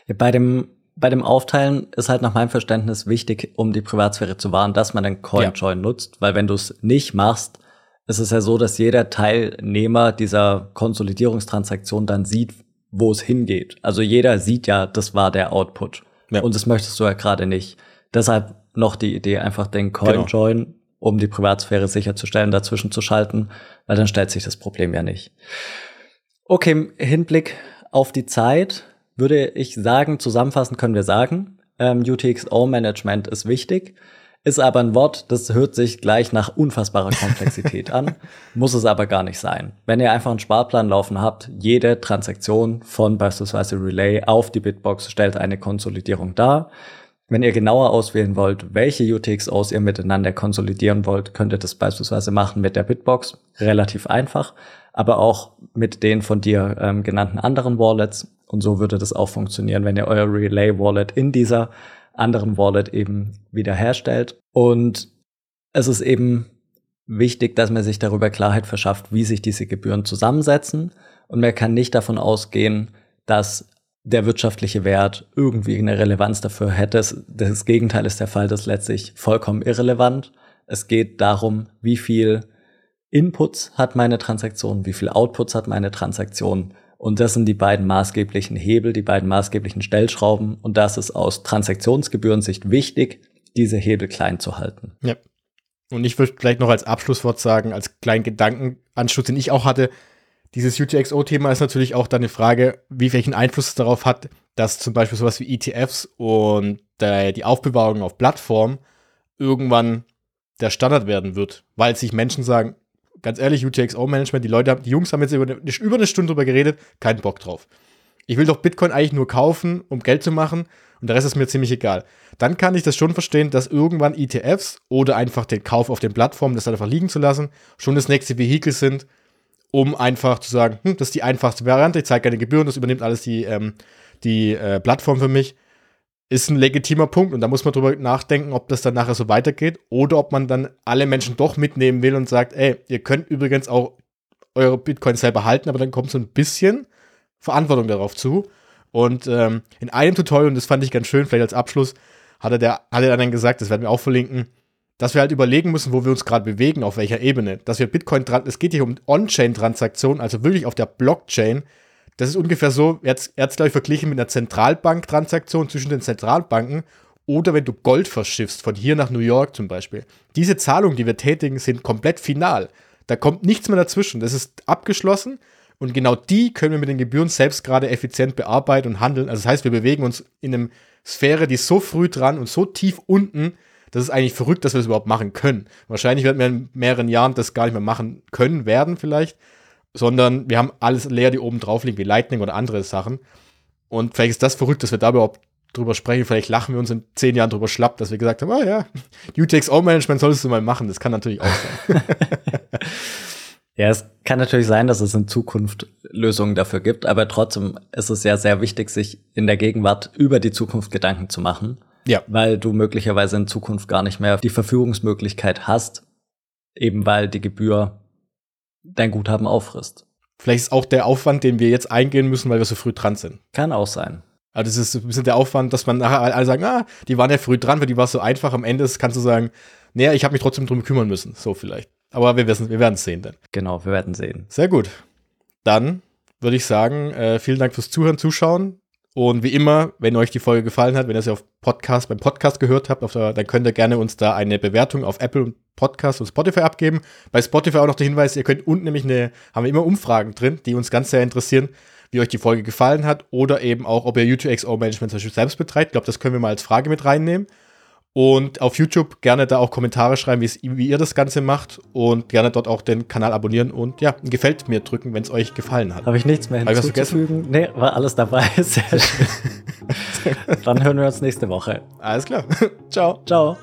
Ja, bei dem bei dem Aufteilen ist halt nach meinem Verständnis wichtig, um die Privatsphäre zu wahren, dass man den CoinJoin ja. nutzt, weil wenn du es nicht machst, ist es ja so, dass jeder Teilnehmer dieser Konsolidierungstransaktion dann sieht, wo es hingeht. Also jeder sieht ja, das war der Output. Ja. Und das möchtest du ja gerade nicht. Deshalb noch die Idee, einfach den CoinJoin, genau. um die Privatsphäre sicherzustellen, dazwischen zu schalten, weil dann stellt sich das Problem ja nicht. Okay, im Hinblick auf die Zeit würde ich sagen, zusammenfassend können wir sagen, ähm, UTXO-Management ist wichtig. Ist aber ein Wort, das hört sich gleich nach unfassbarer Komplexität an, muss es aber gar nicht sein. Wenn ihr einfach einen Sparplan laufen habt, jede Transaktion von beispielsweise Relay auf die Bitbox stellt eine Konsolidierung dar. Wenn ihr genauer auswählen wollt, welche UTXOs ihr miteinander konsolidieren wollt, könnt ihr das beispielsweise machen mit der Bitbox. Relativ einfach, aber auch mit den von dir ähm, genannten anderen Wallets. Und so würde das auch funktionieren, wenn ihr euer Relay Wallet in dieser anderen Wallet eben wiederherstellt. Und es ist eben wichtig, dass man sich darüber Klarheit verschafft, wie sich diese Gebühren zusammensetzen. Und man kann nicht davon ausgehen, dass der wirtschaftliche Wert irgendwie eine Relevanz dafür hätte. Das Gegenteil ist der Fall, das ist letztlich vollkommen irrelevant. Es geht darum, wie viel Inputs hat meine Transaktion, wie viel Outputs hat meine Transaktion und das sind die beiden maßgeblichen Hebel, die beiden maßgeblichen Stellschrauben. Und das ist aus Transaktionsgebührensicht wichtig, diese Hebel klein zu halten. Ja. Und ich würde vielleicht noch als Abschlusswort sagen, als kleinen Gedankenanschluss, den ich auch hatte, dieses UTXO-Thema ist natürlich auch dann eine Frage, wie welchen Einfluss es darauf hat, dass zum Beispiel sowas wie ETFs und äh, die Aufbewahrung auf Plattform irgendwann der Standard werden wird, weil sich Menschen sagen, ganz ehrlich, UTXO-Management, die Leute, die Jungs haben jetzt über eine, über eine Stunde drüber geredet, keinen Bock drauf. Ich will doch Bitcoin eigentlich nur kaufen, um Geld zu machen und der Rest ist mir ziemlich egal. Dann kann ich das schon verstehen, dass irgendwann ETFs oder einfach den Kauf auf den Plattformen, das einfach liegen zu lassen, schon das nächste Vehikel sind, um einfach zu sagen, hm, das ist die einfachste Variante, ich zeige keine Gebühren, das übernimmt alles die, ähm, die äh, Plattform für mich ist ein legitimer Punkt und da muss man drüber nachdenken, ob das dann nachher so weitergeht oder ob man dann alle Menschen doch mitnehmen will und sagt, ey, ihr könnt übrigens auch eure Bitcoins selber halten, aber dann kommt so ein bisschen Verantwortung darauf zu. Und ähm, in einem Tutorial, und das fand ich ganz schön, vielleicht als Abschluss, hat er, der, hat er dann gesagt, das werden wir auch verlinken, dass wir halt überlegen müssen, wo wir uns gerade bewegen, auf welcher Ebene. Dass wir Bitcoin, es geht hier um On-Chain-Transaktionen, also wirklich auf der Blockchain, das ist ungefähr so, er hat es, glaube ich, verglichen mit einer Zentralbanktransaktion zwischen den Zentralbanken oder wenn du Gold verschiffst, von hier nach New York zum Beispiel. Diese Zahlungen, die wir tätigen, sind komplett final. Da kommt nichts mehr dazwischen. Das ist abgeschlossen und genau die können wir mit den Gebühren selbst gerade effizient bearbeiten und handeln. Also das heißt, wir bewegen uns in einer Sphäre, die ist so früh dran und so tief unten, das ist eigentlich verrückt, dass wir das überhaupt machen können. Wahrscheinlich werden wir in mehreren Jahren das gar nicht mehr machen können, werden vielleicht sondern wir haben alles leer, die oben drauf liegen, wie Lightning oder andere Sachen. Und vielleicht ist das verrückt, dass wir da überhaupt drüber sprechen. Vielleicht lachen wir uns in zehn Jahren drüber schlapp, dass wir gesagt haben, oh ja, UTXO-Management solltest du mal machen. Das kann natürlich auch sein. ja, es kann natürlich sein, dass es in Zukunft Lösungen dafür gibt, aber trotzdem ist es ja sehr wichtig, sich in der Gegenwart über die Zukunft Gedanken zu machen. Ja. Weil du möglicherweise in Zukunft gar nicht mehr die Verfügungsmöglichkeit hast, eben weil die Gebühr dein Guthaben auffrisst. Vielleicht ist auch der Aufwand, den wir jetzt eingehen müssen, weil wir so früh dran sind. Kann auch sein. Also das ist ein bisschen der Aufwand, dass man nachher alle sagen, ah, die waren ja früh dran, weil die war so einfach. Am Ende kannst du sagen, naja, ich habe mich trotzdem drum kümmern müssen. So vielleicht. Aber wir, wissen, wir werden es sehen dann. Genau, wir werden sehen. Sehr gut. Dann würde ich sagen, äh, vielen Dank fürs Zuhören, Zuschauen. Und wie immer, wenn euch die Folge gefallen hat, wenn ihr sie auf Podcast, beim Podcast gehört habt, der, dann könnt ihr gerne uns da eine Bewertung auf Apple Podcast und Spotify abgeben. Bei Spotify auch noch der Hinweis, ihr könnt unten nämlich eine, haben wir immer Umfragen drin, die uns ganz sehr interessieren, wie euch die Folge gefallen hat oder eben auch, ob ihr U2XO-Management zum Beispiel selbst betreibt. Ich glaube, das können wir mal als Frage mit reinnehmen. Und auf YouTube gerne da auch Kommentare schreiben, wie ihr das Ganze macht und gerne dort auch den Kanal abonnieren und ja, gefällt mir drücken, wenn es euch gefallen hat. Habe ich nichts mehr hinzuzufügen? Nee, war alles dabei. Sehr schön. Dann hören wir uns nächste Woche. Alles klar. Ciao. Ciao.